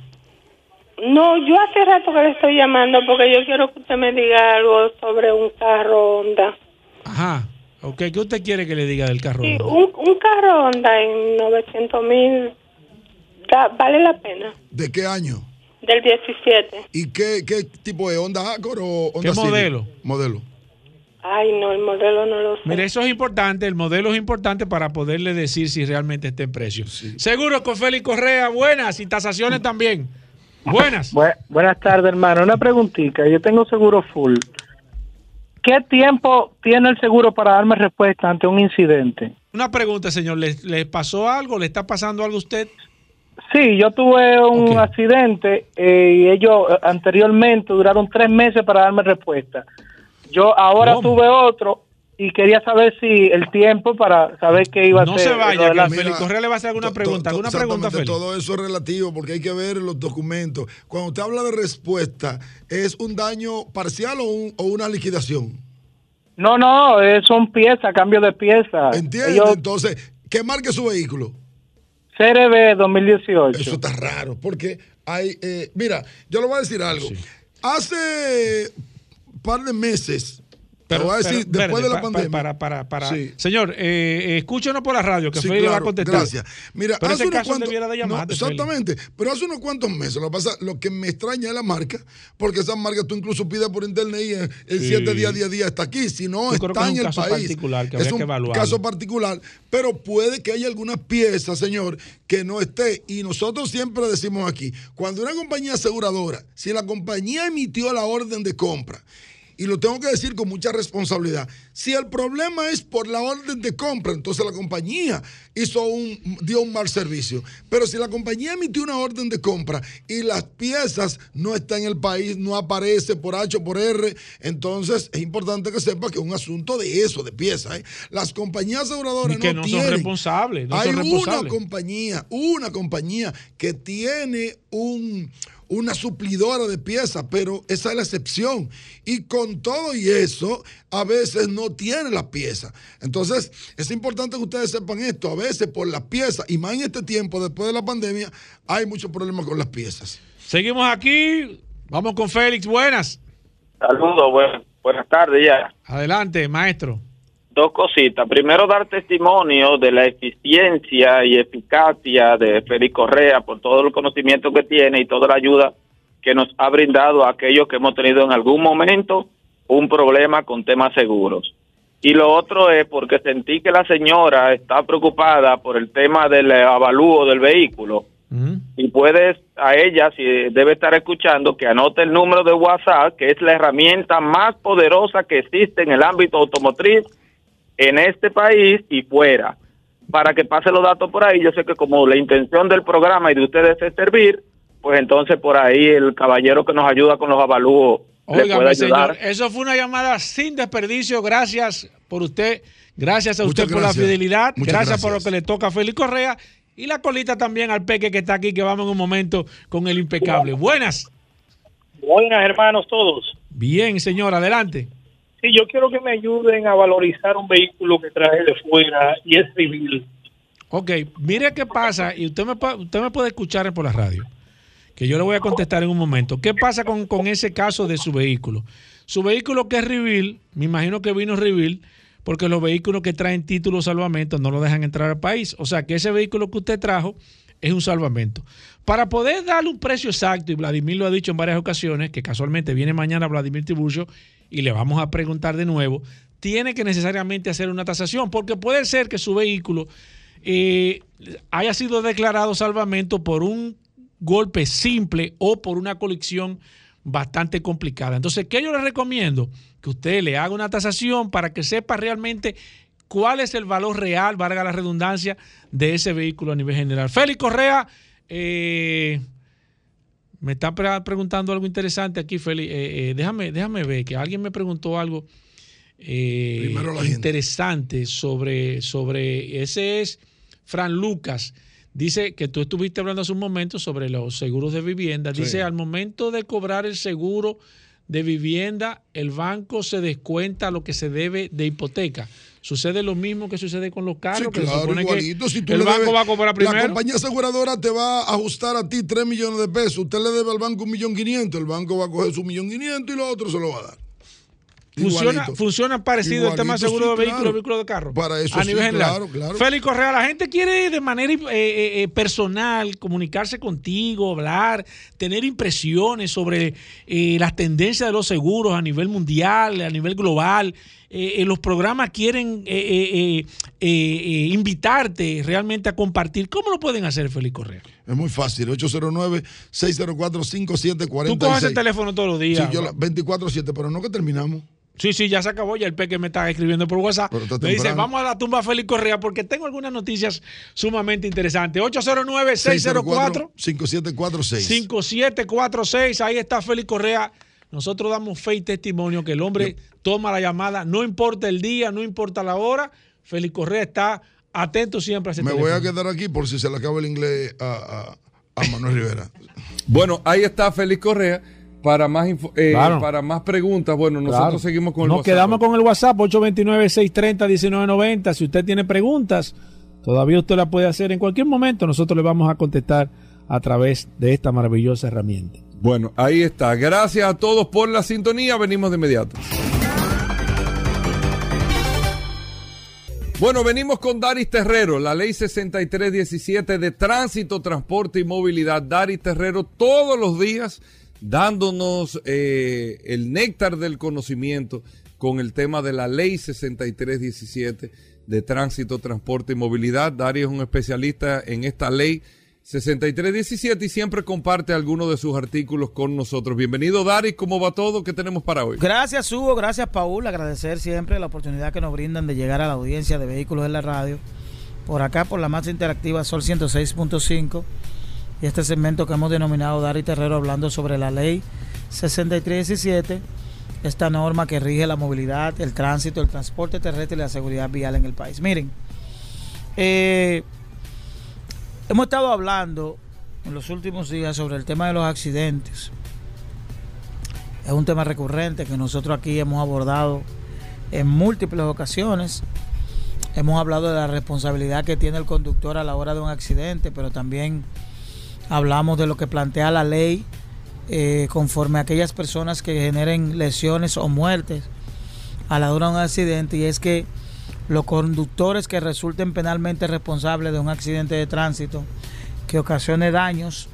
Speaker 8: No, yo hace rato que le estoy llamando porque yo quiero que usted me diga algo sobre un carro Honda.
Speaker 3: Ajá. Ok, ¿qué usted quiere que le diga del carro?
Speaker 8: Sí, un, un carro Honda en 900 mil vale la pena.
Speaker 6: ¿De qué año?
Speaker 8: Del 17.
Speaker 6: ¿Y qué, qué tipo de Honda Accord o Honda
Speaker 3: ¿Qué
Speaker 6: Civic?
Speaker 3: modelo?
Speaker 6: Modelo.
Speaker 8: Ay, no, el modelo no lo sé.
Speaker 3: Mire, eso es importante, el modelo es importante para poderle decir si realmente está en precio. Seguro con Félix Correa, buenas y tasaciones también. Buenas.
Speaker 9: buenas tardes, hermano. Una preguntita. Yo tengo seguro full ¿qué tiempo tiene el seguro para darme respuesta ante un incidente?
Speaker 3: Una pregunta, señor. ¿Le, le pasó algo? ¿Le está pasando algo a usted?
Speaker 9: Sí, yo tuve un accidente eh, y ellos eh, anteriormente duraron tres meses para darme respuesta. Yo ahora
Speaker 3: ¿Cómo?
Speaker 9: tuve otro y quería saber si el tiempo para saber qué iba a
Speaker 3: No
Speaker 9: ser.
Speaker 3: se
Speaker 9: lo
Speaker 3: vaya, que Félix Correa le va a hacer alguna pregunta. ¿Alguna pregunta, Félix?
Speaker 6: todo eso es relativo porque hay que ver los documentos. Cuando usted habla de respuesta, ¿es un daño parcial o, un- o una liquidación?
Speaker 9: No, no, son piezas, cambio de piezas.
Speaker 6: ¿Entiendes?
Speaker 9: Ellos-
Speaker 6: Entonces, ¿qué marca es su vehículo?
Speaker 9: CRB 2018.
Speaker 6: Eso está raro, porque hay, eh, mira, yo le voy a decir algo. Hace un par de meses, te voy a decir,
Speaker 3: pero,
Speaker 6: después de la pandemia.
Speaker 3: Para, para, para.
Speaker 6: Sí.
Speaker 3: Señor, eh, eh, escúchenos por la radio, que
Speaker 6: Sí,
Speaker 3: Félix le va a
Speaker 6: claro,
Speaker 3: contestar.
Speaker 6: Gracias. Mira,
Speaker 3: pero
Speaker 6: hace
Speaker 3: ese
Speaker 6: unos
Speaker 3: caso
Speaker 6: cuantos-
Speaker 3: debiera de llamarte,
Speaker 6: exactamente, pero hace unos cuantos meses, lo que pasa, lo que me extraña es la marca, porque esa marca tú incluso pides por internet y en, en
Speaker 3: Sí.
Speaker 6: siete días, día día está aquí, si no
Speaker 3: Yo creo que
Speaker 6: está
Speaker 3: es
Speaker 6: en
Speaker 3: un
Speaker 6: el
Speaker 3: caso
Speaker 6: país.
Speaker 3: particular que
Speaker 6: es
Speaker 3: habría
Speaker 6: un
Speaker 3: que evaluarlo.
Speaker 6: caso particular, pero puede que haya algunas piezas, señor, que no esté. Y nosotros siempre decimos aquí, cuando una compañía aseguradora, si la compañía emitió la orden de compra, y lo tengo que decir con mucha responsabilidad. Si el problema es por la orden de compra, entonces la compañía hizo un, dio un mal servicio. Pero si la compañía emitió una orden de compra y las piezas no están en el país, no aparece por H o por R, entonces es importante que sepa que es un asunto de eso, de piezas. ¿eh? Las compañías aseguradoras
Speaker 3: Y que
Speaker 6: no,
Speaker 3: no son
Speaker 6: tienen.
Speaker 3: responsables, no
Speaker 6: Hay
Speaker 3: son
Speaker 6: una compañía, una compañía que tiene un, una suplidora de piezas, pero esa es la excepción. Y con todo y eso, a veces no tiene las piezas. Entonces, es importante que ustedes sepan esto. A veces por las piezas, y más en este tiempo, después de la pandemia, hay muchos problemas con las piezas.
Speaker 3: Seguimos aquí. Vamos con Félix. Buenas.
Speaker 10: Saludos, buen- buenas tardes ya.
Speaker 3: Adelante, maestro.
Speaker 10: Dos cositas. Primero, dar testimonio de la eficiencia y eficacia de Félix Correa por todo el conocimiento que tiene y toda la ayuda que nos ha brindado a aquellos que hemos tenido en algún momento un problema con temas seguros. Y lo otro es porque sentí que la señora está preocupada por el tema del avalúo del vehículo. Y puedes a ella, si debe estar escuchando, que anote el número de WhatsApp, que es la herramienta más poderosa que existe en el ámbito automotriz en este país y fuera. Para que pase los datos por ahí, yo sé que como la intención del programa y de ustedes es servir, pues entonces por ahí el caballero que nos ayuda con los avalúos le puede ayudar.
Speaker 3: señor, eso fue una llamada sin desperdicio. Gracias por usted. Gracias a
Speaker 10: Muchas
Speaker 3: usted por
Speaker 10: gracias.
Speaker 3: la fidelidad.
Speaker 10: Muchas
Speaker 3: Gracias, por lo
Speaker 10: gracias.
Speaker 3: que le toca a Félix Correa. Y la colita también al Peque que está aquí, que vamos en un momento con el impecable. Buenas.
Speaker 11: Buenas, hermanos, todos.
Speaker 3: Bien, señor, adelante.
Speaker 11: Yo quiero que me ayuden a valorizar un vehículo que traje de fuera y es civil.
Speaker 3: Ok, mire qué pasa, y usted me, usted me puede escuchar por la radio, que yo le voy a contestar en un momento. ¿Qué pasa con, con ese caso de su vehículo? Su vehículo que es Rivil, me imagino que vino Rivil, porque los vehículos que traen título salvamento no lo dejan entrar al país. O sea que ese vehículo que usted trajo es un salvamento. Para poder darle un precio exacto, y Vladimir lo ha dicho en varias ocasiones, que casualmente viene mañana Vladimir Tiburcio y le vamos a preguntar de nuevo, tiene que necesariamente hacer una tasación, porque puede ser que su vehículo eh, haya sido declarado salvamento por un golpe simple o por una colección bastante complicada. Entonces, ¿qué yo le recomiendo? Que usted le haga una tasación para que sepa realmente cuál es el valor real, valga la redundancia, de ese vehículo a nivel general. Félix Correa, eh, me está pre- preguntando algo interesante aquí, Félix. Eh, eh, déjame, déjame ver, que alguien me preguntó algo eh,
Speaker 6: gente.
Speaker 3: interesante sobre, sobre ese es Fran Lucas. Dice que tú estuviste hablando hace un momento sobre los seguros de vivienda.
Speaker 6: Sí.
Speaker 3: Dice, al momento de cobrar el seguro de vivienda, el banco se descuenta lo que se debe de hipoteca. Sucede lo mismo que sucede con los carros.
Speaker 6: Sí,
Speaker 3: que se
Speaker 6: claro,
Speaker 3: supone que
Speaker 6: igualito. Si tú
Speaker 3: el
Speaker 6: le
Speaker 3: banco
Speaker 6: debes-
Speaker 3: va a cobrar
Speaker 6: La
Speaker 3: primero.
Speaker 6: compañía aseguradora te va a ajustar a ti 3 millones de pesos. Usted le debe al banco un millón quinientos. El banco va a coger su millón quinientos y lo otro se lo va a dar.
Speaker 3: Funciona,
Speaker 6: Igualito.
Speaker 3: funciona parecido el tema
Speaker 6: Igualito,
Speaker 3: seguro
Speaker 6: sí,
Speaker 3: de vehículo,
Speaker 6: claro.
Speaker 3: vehículo de carro.
Speaker 6: Para eso
Speaker 3: a
Speaker 6: sí,
Speaker 3: nivel general.
Speaker 6: claro.
Speaker 3: Félix Correa, la gente quiere de manera eh, eh, eh, personal comunicarse contigo, hablar, tener impresiones sobre eh, las tendencias de los seguros a nivel mundial, a nivel global. Eh, eh, los programas quieren eh, invitarte realmente a compartir. ¿Cómo lo pueden hacer, Félix Correa?
Speaker 6: Es muy fácil. 809-604-5746.
Speaker 3: Tú coges el teléfono todos los días.
Speaker 6: Sí, yo la- 24-7, pero no que terminamos.
Speaker 3: Sí, sí, ya se acabó. Ya el Peque me está escribiendo por WhatsApp. Me dice, vamos a la tumba Félix Correa porque tengo algunas noticias sumamente interesantes. 809-604.
Speaker 6: 5746.
Speaker 3: 5746, ahí está Félix Correa. Nosotros damos fe y testimonio que el hombre toma la llamada, no importa el día, no importa la hora. Félix Correa está atento siempre a ese
Speaker 6: Me voy a quedar aquí por si se le acaba el inglés a, a- a Manuel Rivera. (laughs)
Speaker 2: Bueno, ahí está Félix Correa. Para más, info- eh,
Speaker 3: Claro.
Speaker 2: para más preguntas, bueno, nosotros
Speaker 3: Claro.
Speaker 2: seguimos con el
Speaker 3: Nos
Speaker 2: WhatsApp.
Speaker 3: quedamos con el WhatsApp 829-630-1990. Si usted tiene preguntas, todavía usted la puede hacer en cualquier momento. Nosotros le vamos a contestar a través de esta maravillosa herramienta.
Speaker 2: Bueno, ahí está. Gracias a todos por la sintonía. Venimos de inmediato. Bueno, venimos con Daris Terrero, la ley 6317 de tránsito, transporte y movilidad. Daris Terrero todos los días dándonos eh, el néctar del conocimiento con el tema de la ley 6317 de tránsito, transporte y movilidad. Daris es un especialista en esta ley 6317 y siempre comparte algunos de sus artículos con nosotros. Bienvenido, Daris. ¿Cómo va todo? ¿Qué tenemos para hoy?
Speaker 12: Gracias Hugo, gracias Paul, agradecer siempre la oportunidad que nos brindan de llegar a la audiencia de vehículos en la radio. Por acá, por la más interactiva Sol 106.5 y este segmento que hemos denominado Dari Terrero hablando sobre la ley 6317, esta norma que rige la movilidad, el tránsito, el transporte terrestre y la seguridad vial en el país. Miren, eh, hemos estado hablando en los últimos días sobre el tema de los accidentes. Es un tema recurrente que nosotros aquí hemos abordado en múltiples ocasiones. Hemos hablado de la responsabilidad que tiene el conductor a la hora de un accidente, pero también hablamos de lo que plantea la ley eh, conforme a aquellas personas que generen lesiones o muertes a la hora de un accidente y es que los conductores que resulten penalmente responsables de un accidente de tránsito que ocasione daños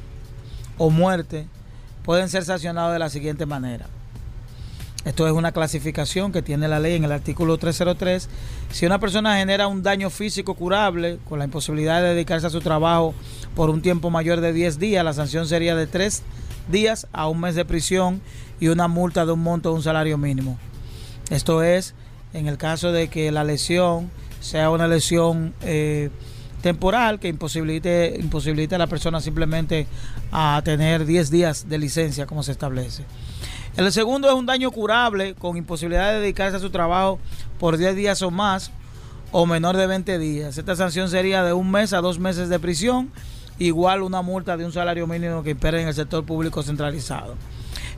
Speaker 12: o muerte pueden ser sancionados de la siguiente manera. Esto es una clasificación que tiene la ley en el artículo 303. Si una persona genera un daño físico curable con la imposibilidad de dedicarse a su trabajo por un tiempo mayor de 10 días, la sanción sería de 3 días a un mes de prisión y una multa de un monto de un salario mínimo. Esto es en el caso de que la lesión sea una lesión eh, temporal que imposibilite, imposibilite a la persona simplemente a tener 10 días de licencia como se establece. El segundo es un daño curable con imposibilidad de dedicarse a su trabajo por 10 días o más o menor de 20 días. Esta sanción sería de un mes a dos meses de prisión, igual una multa de un salario mínimo que impere en el sector público centralizado.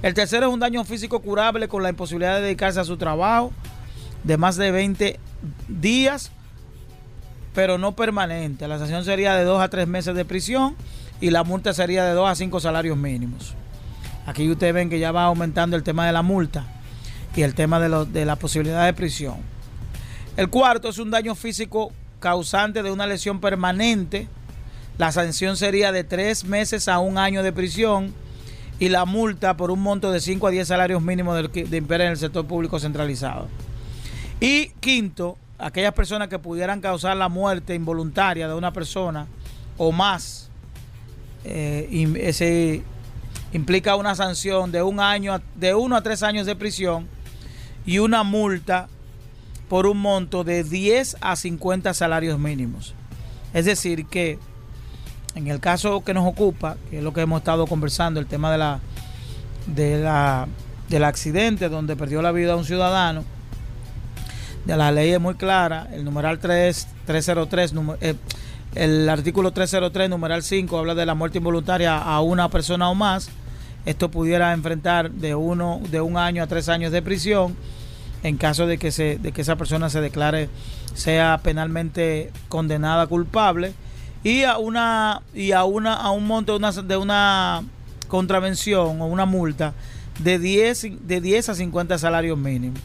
Speaker 12: El tercero es un daño físico curable con la imposibilidad de dedicarse a su trabajo de más de 20 días, pero no permanente. La sanción sería de 2 a 3 meses de prisión y la multa sería de 2 a 5 salarios mínimos. Aquí ustedes ven que ya va aumentando el tema de la multa y el tema de, la posibilidad de prisión. El cuarto es un daño físico causante de una lesión permanente. La sanción sería de 3 meses a un año de prisión y la multa por un monto de 5 a 10 salarios mínimos del que- de imperio en el sector público centralizado. Y quinto, aquellas personas que pudieran causar la muerte involuntaria de una persona o más, eh, implica una sanción de un año, de uno a tres años de prisión y una multa por un monto de 10 a 50 salarios mínimos. Es decir, que en el caso que nos ocupa, que es lo que hemos estado conversando, el tema de la, de la, del accidente donde perdió la vida un ciudadano, la ley es muy clara, el numeral 3, 303, numer- eh, el artículo 303, numeral 5, habla de la muerte involuntaria a una persona o más. Esto pudiera enfrentar de, uno, de un año a tres años de prisión en caso de que, se, de que esa persona se declare, sea penalmente condenada culpable y a una y a una a un monto de una, de una contravención o una multa de 10, de 10 a 50 salarios mínimos.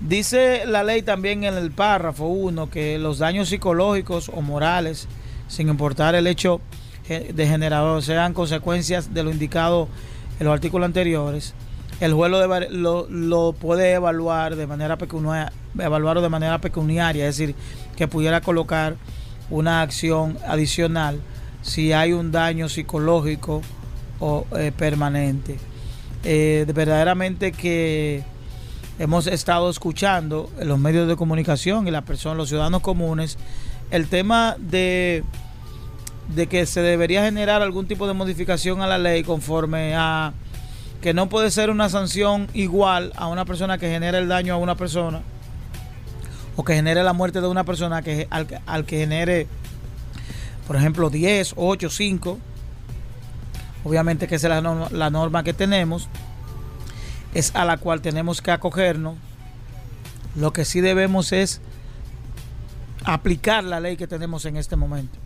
Speaker 12: Dice la ley también en el párrafo 1 que los daños psicológicos o morales, sin importar el hecho ge- degenerador, sean consecuencias de lo indicado en los artículos anteriores, el juez lo, lo, puede evaluar de manera pecuniaria, evaluarlo de manera pecuniaria, es decir, que pudiera colocar una acción adicional si hay un daño psicológico o eh, permanente. Eh, de- verdaderamente que hemos estado escuchando en los medios de comunicación y las personas, los ciudadanos comunes, el tema de, de que se debería generar algún tipo de modificación a la ley conforme a que no puede ser una sanción igual a una persona que genera el daño a una persona o que genere la muerte de una persona que al, que genere, por ejemplo, 10, 8, 5. Obviamente que esa es la norma, la norma que tenemos, es a la cual tenemos que acogernos. Lo que sí debemos es aplicar la ley que tenemos en este momento.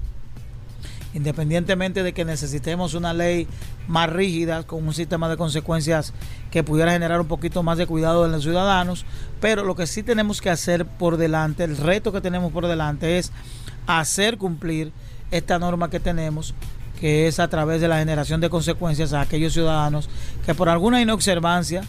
Speaker 12: Independientemente de que necesitemos una ley más rígida, con un sistema de consecuencias que pudiera generar un poquito más de cuidado en los ciudadanos, pero lo que sí tenemos que hacer por delante, el reto que tenemos por delante es hacer cumplir esta norma que tenemos, que es a través de la generación de consecuencias a aquellos ciudadanos que por alguna inobservancia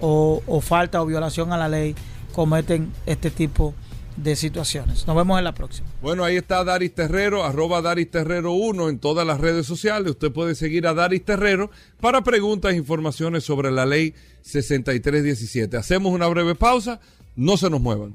Speaker 12: o, falta o violación a la ley cometen este tipo de situaciones. Nos vemos en la próxima.
Speaker 2: Bueno, ahí está Daris Terrero, arroba Daris Terrero 1 en todas las redes sociales. Usted puede seguir a Daris Terrero para preguntas e informaciones sobre la ley 6317. Hacemos una breve pausa, no se nos muevan.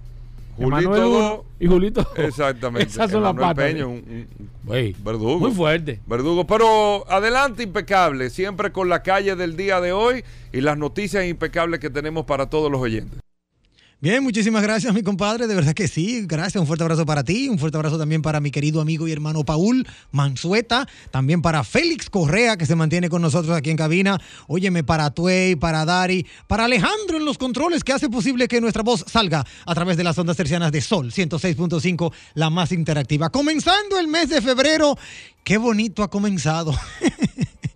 Speaker 2: Julito
Speaker 3: Emanuel y Julito. (laughs)
Speaker 2: Exactamente.
Speaker 3: Esas son las patas.
Speaker 2: Peña, un- un-
Speaker 3: Güey,
Speaker 2: verdugo.
Speaker 3: Muy fuerte.
Speaker 2: Verdugo, pero adelante impecable, siempre con la calle del día de hoy y las noticias impecables que tenemos para todos los oyentes.
Speaker 13: Bien, muchísimas gracias, mi compadre. De verdad que sí. Gracias. Un fuerte abrazo para ti. Un fuerte abrazo también para mi querido amigo y hermano Paul Mansueta. También para Félix Correa, que se mantiene con nosotros aquí en cabina. Óyeme, para Tuey, para Dari, para Alejandro en los controles, que hace posible que nuestra voz salga a través de las ondas tercianas de Sol 106.5, la más interactiva. Comenzando el mes de febrero. Qué bonito ha comenzado.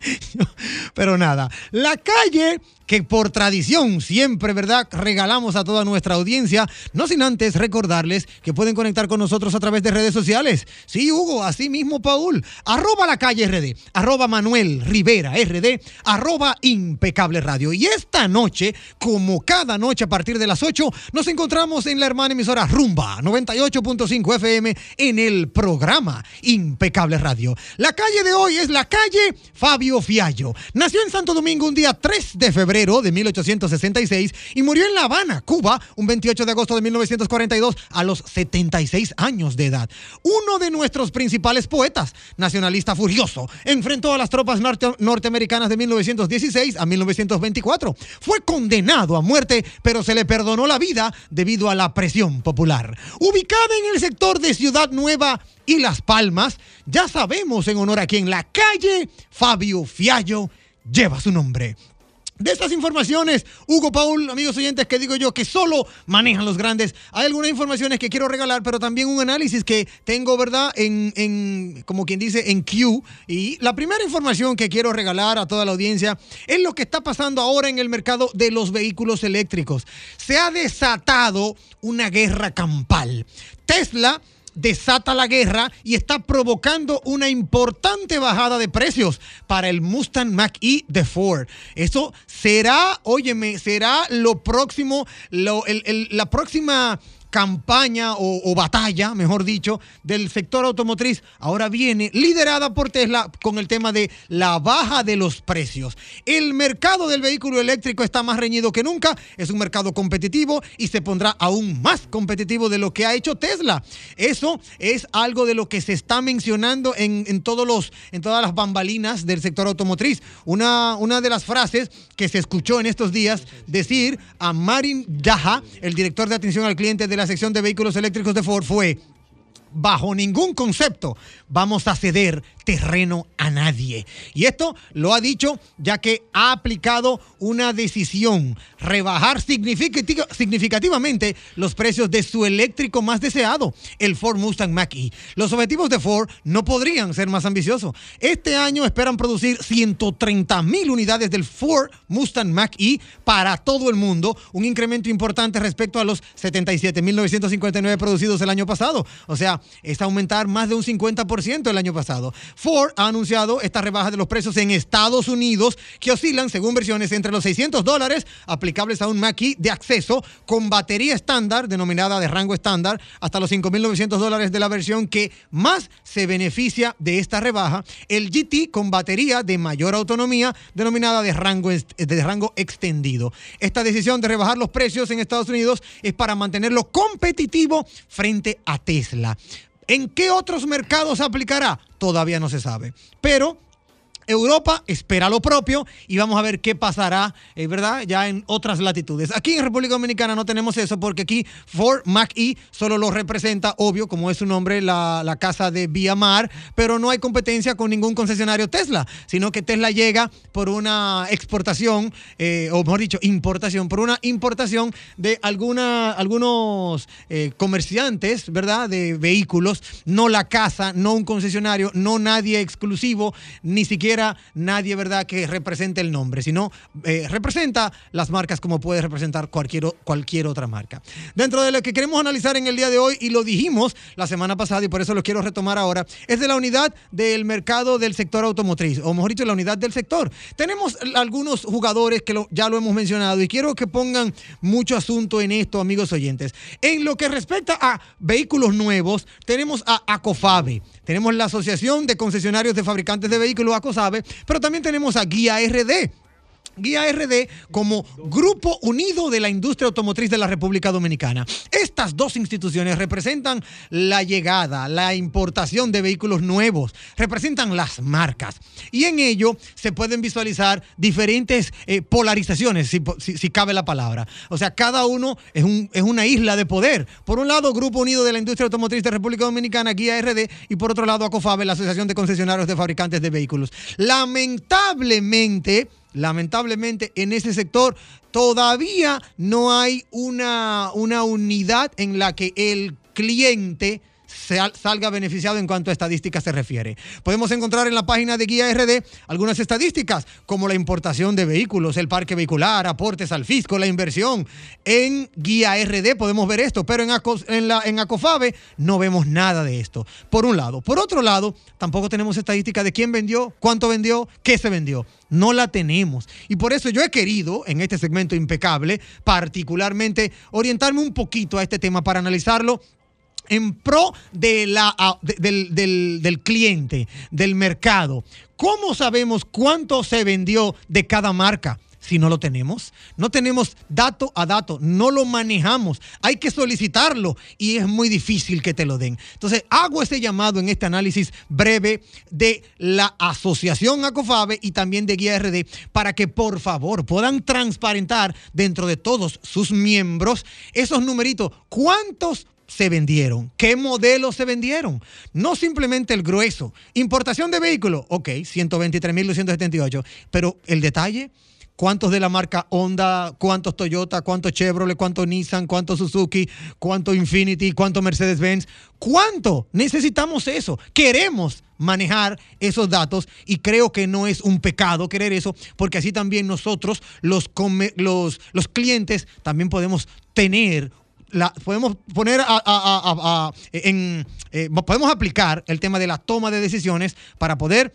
Speaker 13: (laughs) Pero nada, la calle que por tradición siempre, ¿verdad? Regalamos a toda nuestra audiencia, no sin antes recordarles que pueden conectar con nosotros a través de redes sociales. Sí, Hugo, así mismo, Paul. Arroba la calle RD, arroba Manuel Rivera RD, arroba impecable radio. Y esta noche, como cada noche a partir de las 8, nos encontramos en la hermana emisora Rumba 98.5 FM en el programa Impecable Radio. La calle de hoy es la calle Fabio Fiallo. Nació en Santo Domingo un día 3 de febrero de 1866 y murió en La Habana, Cuba, un 28 de agosto de 1942 a los 76 años de edad. Uno de nuestros principales poetas, nacionalista furioso, enfrentó a las tropas norte- norteamericanas de 1916 a 1924. Fue condenado a muerte, pero se le perdonó la vida debido a la presión popular. Ubicada en el sector de Ciudad Nueva y Las Palmas, ya sabemos en honor a quien la calle Fabio Fiallo lleva su nombre. De estas informaciones, Hugo Paul, amigos oyentes, que digo yo que solo manejan los grandes, hay algunas informaciones que quiero regalar, pero también un análisis que tengo, ¿verdad? En, en como quien dice, en Q. Y la primera información que quiero regalar a toda la audiencia es lo que está pasando ahora en el mercado de los vehículos eléctricos. Se ha desatado una guerra campal. Tesla desata la guerra y está provocando una importante bajada de precios para el Mustang Mach-E de Ford. Eso será, óyeme, será lo próximo, lo- la próxima campaña o, batalla, mejor dicho, del sector automotriz ahora viene liderada por Tesla con el tema de la baja de los precios. El mercado del vehículo eléctrico está más reñido que nunca, es un mercado competitivo y se pondrá aún más competitivo de lo que ha hecho Tesla. Eso es algo de lo que se está mencionando en, en todos los, en todas las bambalinas del sector automotriz. Una, una de las frases que se escuchó en estos días decir a Marin Daha, el director de atención al cliente de la sección de vehículos eléctricos de Ford, fue bajo ningún concepto vamos a ceder terreno a nadie. Y esto lo ha dicho ya que ha aplicado una decisión, rebajar significati- significativamente los precios de su eléctrico más deseado, el Ford Mustang Mach-E. Los objetivos de Ford no podrían ser más ambiciosos. Este año esperan producir 130 mil unidades del Ford Mustang Mach-E para todo el mundo, un incremento importante respecto a los 77.959 producidos el año pasado. O sea, es aumentar más de un 50% el año pasado. Ford ha anunciado esta rebaja de los precios en Estados Unidos que oscilan, según versiones, entre los 600 dólares aplicables a un Mach-E de acceso con batería estándar, denominada de rango estándar, hasta los 5.900 dólares de la versión que más se beneficia de esta rebaja, el GT con batería de mayor autonomía, denominada de rango, de rango extendido. Esta decisión de rebajar los precios en Estados Unidos es para mantenerlo competitivo frente a Tesla. ¿En qué otros mercados aplicará? Todavía no se sabe. Pero Europa espera lo propio y vamos a ver qué pasará, eh, ¿verdad? Ya en otras latitudes. Aquí en República Dominicana no tenemos eso porque aquí Ford Mach-E solo lo representa, obvio, como es su nombre, la, la casa de Vía Mar, pero no hay competencia con ningún concesionario Tesla, sino que Tesla llega por una exportación, eh, o mejor dicho, importación, por una importación de algunos eh, comerciantes, ¿verdad? De vehículos, no la casa, no un concesionario, no nadie exclusivo, ni siquiera nadie, ¿verdad?, que represente el nombre, sino eh, representa las marcas como puede representar cualquier, cualquier otra marca. Dentro de lo que queremos analizar en el día de hoy, y lo dijimos la semana pasada y por eso lo quiero retomar ahora, es de la unidad del mercado del sector automotriz, o mejor dicho, la unidad del sector. Tenemos algunos jugadores que ya lo hemos mencionado y quiero que pongan mucho asunto en esto, amigos oyentes. En lo que respecta a vehículos nuevos, tenemos a Acofabe, tenemos la Asociación de Concesionarios de Fabricantes de Vehículos, Acosabe, pero también tenemos a Guía RD. Guía RD como Grupo Unido de la Industria Automotriz de la República Dominicana. Estas dos instituciones representan la llegada, la importación de vehículos nuevos, representan las marcas y en ello se pueden visualizar diferentes eh, polarizaciones, si, cabe la palabra. O sea, cada uno es, un- es una isla de poder. Por un lado, Grupo Unido de la Industria Automotriz de República Dominicana, Guía RD, y por otro lado, ACOFABE, la Asociación de Concesionarios de Fabricantes de Vehículos. Lamentablemente, lamentablemente en ese sector todavía no hay una, una unidad en la que el cliente salga beneficiado en cuanto a estadísticas se refiere. Podemos encontrar en la página de Guía RD algunas estadísticas como la importación de vehículos, el parque vehicular, aportes al fisco, la inversión. En Guía RD podemos ver esto, pero en, Aco- Acofabe no vemos nada de esto. Por un lado. Por otro lado, tampoco tenemos estadística de quién vendió, cuánto vendió, qué se vendió. No la tenemos. Y por eso yo he querido, en este segmento impecable, particularmente orientarme un poquito a este tema para analizarlo en pro de la, del, del- del cliente, del mercado. ¿Cómo sabemos cuánto se vendió de cada marca? Si no lo tenemos, no tenemos dato a dato, no lo manejamos, hay que solicitarlo y es muy difícil que te lo den. Entonces, hago ese llamado en este análisis breve de la Asociación Acofabe y también de Guía RD para que por favor puedan transparentar dentro de todos sus miembros esos numeritos, cuántos se vendieron? ¿Qué modelos se vendieron? No simplemente el grueso. Importación de vehículos, ok, 123.278, pero el detalle, ¿cuántos de la marca Honda, cuántos Toyota, cuántos Chevrolet, cuántos Nissan, cuántos Suzuki, cuántos Infinity, cuántos Mercedes-Benz? ¿Cuánto? Necesitamos eso. Queremos manejar esos datos y creo que no es un pecado querer eso porque así también nosotros los, los, los clientes también podemos tener la, podemos poner a, a- en, eh, podemos aplicar el tema de la toma de decisiones para poder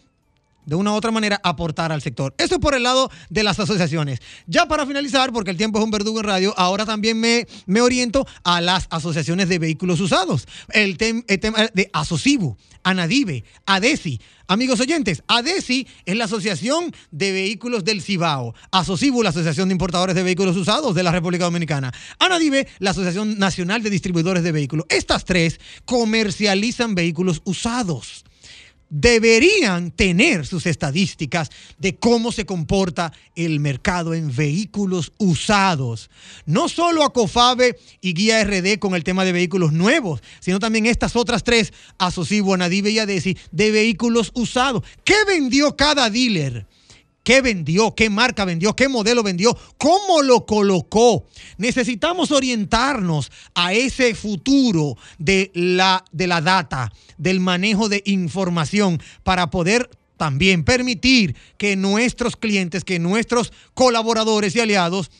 Speaker 13: de una u otra manera aportar al sector. Eso es por el lado de las asociaciones. Ya para finalizar, porque el tiempo es un verdugo en radio, ahora también me, me oriento a las asociaciones de vehículos usados. El, tem- el tema de Asocibu, Anadive, ADESI. Amigos oyentes, ADESI es la Asociación de Vehículos del Cibao. Asocibu, la Asociación de Importadores de Vehículos Usados de la República Dominicana. Anadive, la Asociación Nacional de Distribuidores de Vehículos. Estas tres comercializan vehículos usados. Deberían tener sus estadísticas de cómo se comporta el mercado en vehículos usados. No solo Acofabe y Guía RD con el tema de vehículos nuevos, sino también estas otras tres, Asocibo, Anadive y Adesi, de vehículos usados. ¿Qué vendió cada dealer? ¿Qué vendió? ¿Qué marca vendió? ¿Qué modelo vendió? ¿Cómo lo colocó? Necesitamos orientarnos a ese futuro de la, de la data, del manejo de información para poder también permitir que nuestros clientes, que nuestros colaboradores y aliados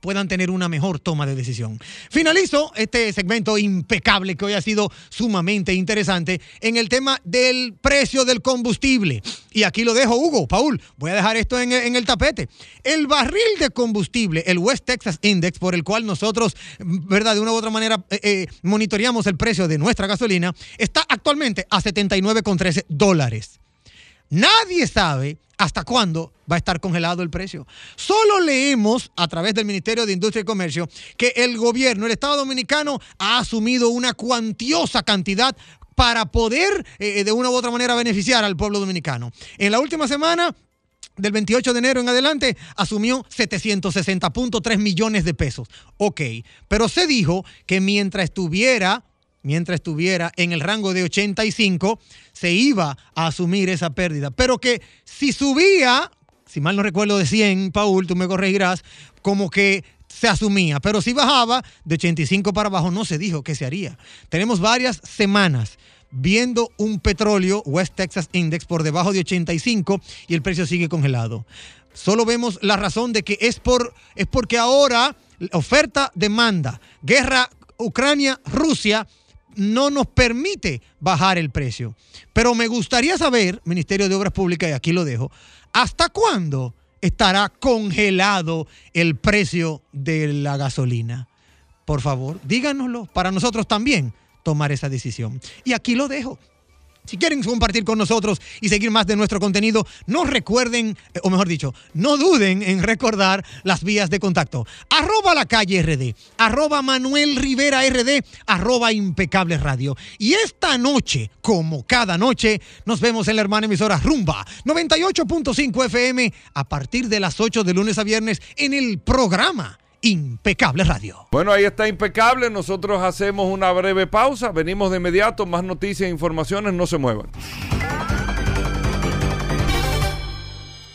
Speaker 13: puedan tener una mejor toma de decisión. Finalizo este segmento impecable que hoy ha sido sumamente interesante en el tema del precio del combustible. Y aquí lo dejo, Hugo, Paul, voy a dejar esto en, el tapete. El barril de combustible, el West Texas Index, por el cual nosotros, ¿verdad? De una u otra manera eh, eh, monitoreamos el precio de nuestra gasolina, está actualmente a 79,13 dólares. Nadie sabe hasta cuándo va a estar congelado el precio. Solo leemos a través del Ministerio de Industria y Comercio que el gobierno, el Estado Dominicano, ha asumido una cuantiosa cantidad para poder eh, de una u otra manera beneficiar al pueblo dominicano. En la última semana, del 28 de enero en adelante, asumió 760.3 millones de pesos. Ok, pero se dijo que mientras estuviera mientras estuviera en el rango de 85, se iba a asumir esa pérdida. Pero que si subía, si mal no recuerdo de 100, Paul, tú me corregirás, como que se asumía. Pero si bajaba de 85 para abajo, no se dijo qué se haría. Tenemos varias semanas viendo un petróleo West Texas Index por debajo de 85 y el precio sigue congelado. Solo vemos la razón de que es, por, es porque ahora oferta, demanda, guerra Ucrania-Rusia no nos permite bajar el precio. Pero me gustaría saber, Ministerio de Obras Públicas, y aquí lo dejo, ¿hasta cuándo estará congelado el precio de la gasolina? Por favor, díganoslo para nosotros también tomar esa decisión. Y aquí lo dejo. Si quieren compartir con nosotros y seguir más de nuestro contenido, no recuerden, eh, o mejor dicho, no duden en recordar las vías de contacto. Arroba la calle RD, arroba Manuel Rivera RD, arroba impecable radio. Y esta noche, como cada noche, nos vemos en la hermana emisora Rumba 98.5 FM a partir de las 8 de lunes a viernes en el programa. Impecable Radio.
Speaker 2: Bueno, ahí está Impecable. Nosotros hacemos una breve pausa. Venimos de inmediato. Más noticias e informaciones. No se muevan.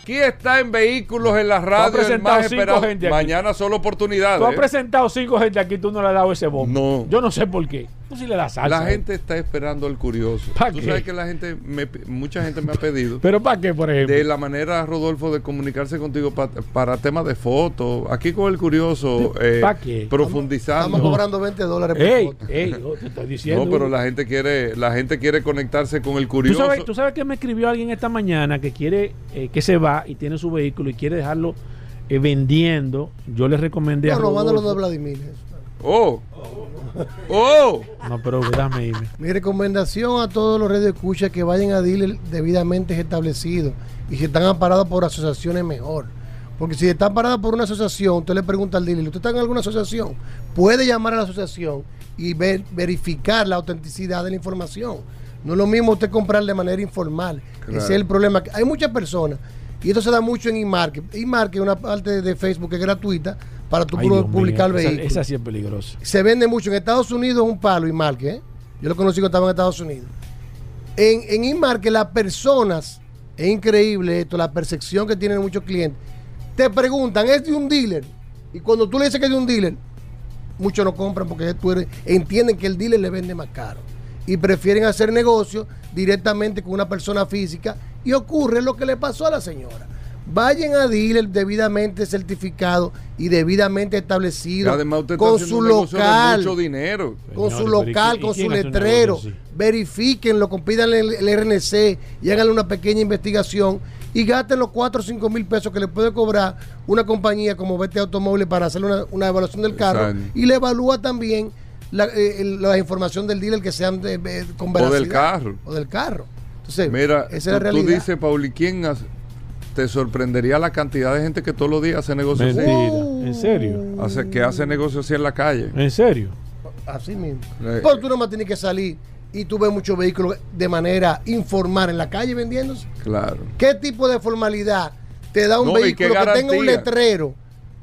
Speaker 2: Aquí está en vehículos en la radio. el más esperado. Mañana solo oportunidades.
Speaker 3: Tú has presentado cinco gente aquí, tú no le has dado ese bombo. No. Yo no sé por qué. Tú sí le das salsa.
Speaker 2: La gente está esperando el curioso. Tú sabes que la gente, me, mucha gente me ha pedido.
Speaker 3: ¿Pero para qué, por ejemplo?
Speaker 2: De la manera, Rodolfo, de comunicarse contigo para temas de fotos. Aquí con el curioso. Eh,
Speaker 3: ¿Para qué?
Speaker 2: Profundizando.
Speaker 14: Estamos cobrando 20 dólares
Speaker 3: por ey, foto. Ey, (laughs) yo te estoy diciendo.
Speaker 2: No, pero la gente quiere, la gente quiere conectarse con el curioso.
Speaker 3: ¿Tú sabes, tú sabes que me escribió alguien esta mañana que quiere, eh, que se va y tiene su vehículo y quiere dejarlo eh, vendiendo? Yo le recomendé
Speaker 14: no,
Speaker 3: a
Speaker 14: No, no, mándalo de Vladimir.
Speaker 2: Oh. Oh.
Speaker 3: No, pero dame irme.
Speaker 14: Mi recomendación a todos los redes de escucha que vayan a dealer debidamente establecidos y si están amparados por asociaciones mejor. Porque si están parados por una asociación, usted le pregunta al dealer, ¿usted está en alguna asociación? Puede llamar a la asociación y ver, verificar la autenticidad de la información. No es lo mismo usted comprar de manera informal. Ese es el problema. Hay muchas personas, y esto se da mucho en eMarket. eMarket es una parte de Facebook que es gratuita para tu publicar el vehículo.
Speaker 3: Esa, sí es peligrosa.
Speaker 14: Se vende mucho. En Estados Unidos un palo eMarket. ¿eh? Yo lo conocí cuando estaba en Estados Unidos. En, en eMarket las personas, es increíble esto, la percepción que tienen muchos clientes. Te preguntan, ¿es de un dealer? Y cuando tú le dices que es de un dealer, muchos no compran porque tú eres, entienden que el dealer le vende más caro. Y prefieren hacer negocio directamente con una persona física. Y ocurre lo que le pasó a la señora. Vayan a dealer debidamente certificado y debidamente establecido con su local,
Speaker 2: mucho dinero.
Speaker 14: con su local, con su letrero. Verifiquenlo, pídanle el, RNC y háganle una pequeña investigación y gasten los 4 o 5 mil pesos que le puede cobrar una compañía como Vete Automóviles para hacer una, evaluación del carro y le evalúa también la, eh, información del dealer que sean de, con
Speaker 2: O del carro.
Speaker 14: O del carro. Entonces,
Speaker 2: Mira,
Speaker 14: esa es la realidad.
Speaker 2: tú dices, Pauli, ¿quién hace? Te sorprendería la cantidad de gente que todos los días hace negocios
Speaker 3: así. ¿En serio?
Speaker 2: Hace, que hace negocios así en la calle.
Speaker 3: ¿En serio?
Speaker 14: Así mismo. Eh, Pero tú nomás tienes que salir y tú ves muchos vehículos de manera informal en la calle vendiéndose.
Speaker 2: Claro.
Speaker 14: ¿Qué tipo de formalidad te da un
Speaker 2: No,
Speaker 14: vehículo que tenga un letrero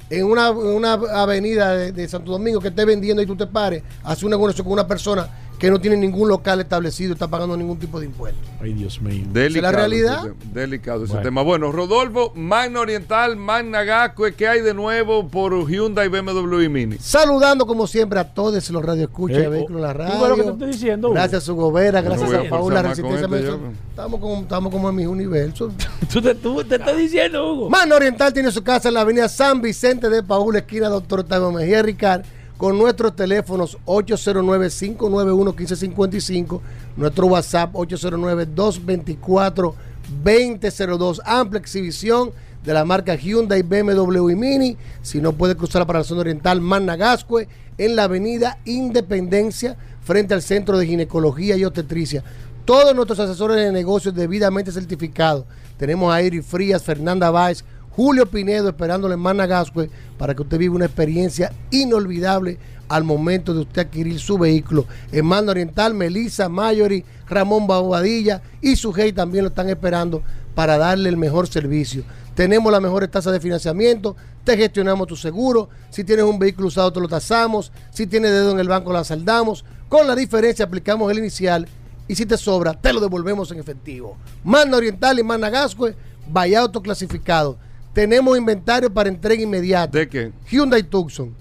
Speaker 14: en una, una avenida de, de Santo Domingo que esté vendiendo y tú te pares, hace una negocio con una persona que no tiene ningún local establecido, está pagando ningún tipo de impuesto?
Speaker 3: Ay, Dios mío.
Speaker 2: Delicado
Speaker 14: la realidad?
Speaker 2: ese delicado ese
Speaker 3: Bueno.
Speaker 2: tema. Bueno, Rodolfo, Magna Oriental, Magna Gascue, ¿qué hay de nuevo por Hyundai, BMW y Mini?
Speaker 14: Saludando como siempre a todos los radioescuchas
Speaker 3: Eh,
Speaker 14: de vehículos en la
Speaker 3: ¿tú ves lo que te
Speaker 14: radio.
Speaker 3: estoy diciendo, Hugo?
Speaker 14: Gracias a su gobera, gracias a
Speaker 2: a
Speaker 14: Paula Resistencia.
Speaker 2: este,
Speaker 14: Estamos como, estamos como en mi universo. (laughs)
Speaker 3: Tú te, tú te estás diciendo, Hugo.
Speaker 14: Mano Oriental tiene su casa en la avenida San Vicente de Paúl, esquina Doctor Octavio Mejía Ricard, con nuestros teléfonos 809-591-1555, nuestro WhatsApp 809-224-2002. Amplia exhibición de la marca Hyundai, BMW y Mini. Si no puede cruzar para la zona oriental, Managascue, en la avenida Independencia, frente al Centro de Ginecología y Obstetricia. Todos nuestros asesores de negocios debidamente certificados. Tenemos a Frías, Fernanda Báez, Julio Pinedo esperándole en Managascue para que usted viva una experiencia inolvidable al momento de usted adquirir su vehículo. En Manda Oriental, Melissa, Mayori, Ramón Bobadilla y Sujei también lo están esperando para darle el mejor servicio. Tenemos las mejores tasas de financiamiento, te gestionamos tu seguro, si tienes un vehículo usado te lo tasamos, si tienes dedo en el banco la saldamos, con la diferencia aplicamos el inicial y si te sobra te lo devolvemos en efectivo. Manda Oriental y Manda Gascue, vaya autoclasificado. Tenemos inventario para entrega inmediata.
Speaker 2: ¿De qué?
Speaker 14: Hyundai Tucson,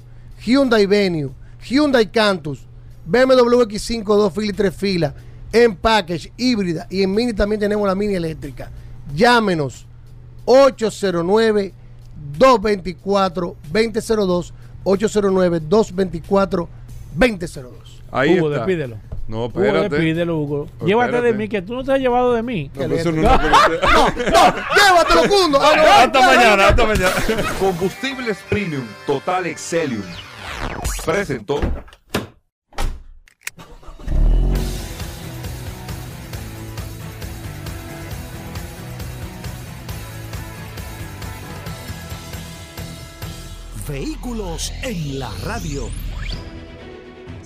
Speaker 14: Hyundai Venue, Hyundai Cantus, BMW X5 dos filas y tres filas, en package, híbrida y en mini también tenemos la mini eléctrica. Llámenos 809 224 2002 809 224 2002.
Speaker 2: Ahí
Speaker 3: Hugo,
Speaker 2: está.
Speaker 3: despídelo.
Speaker 2: No,
Speaker 3: Hugo, despídelo, Hugo.
Speaker 2: Espérate.
Speaker 3: Llévate de mí, que tú no te has llevado de mí.
Speaker 2: No, pues eso no una pregunta.
Speaker 14: Llévatelo, Cundo. Ah, no,
Speaker 15: hasta mañana, hasta mañana. Combustibles Premium Total Excelium. Presentó.
Speaker 1: Vehículos en la radio.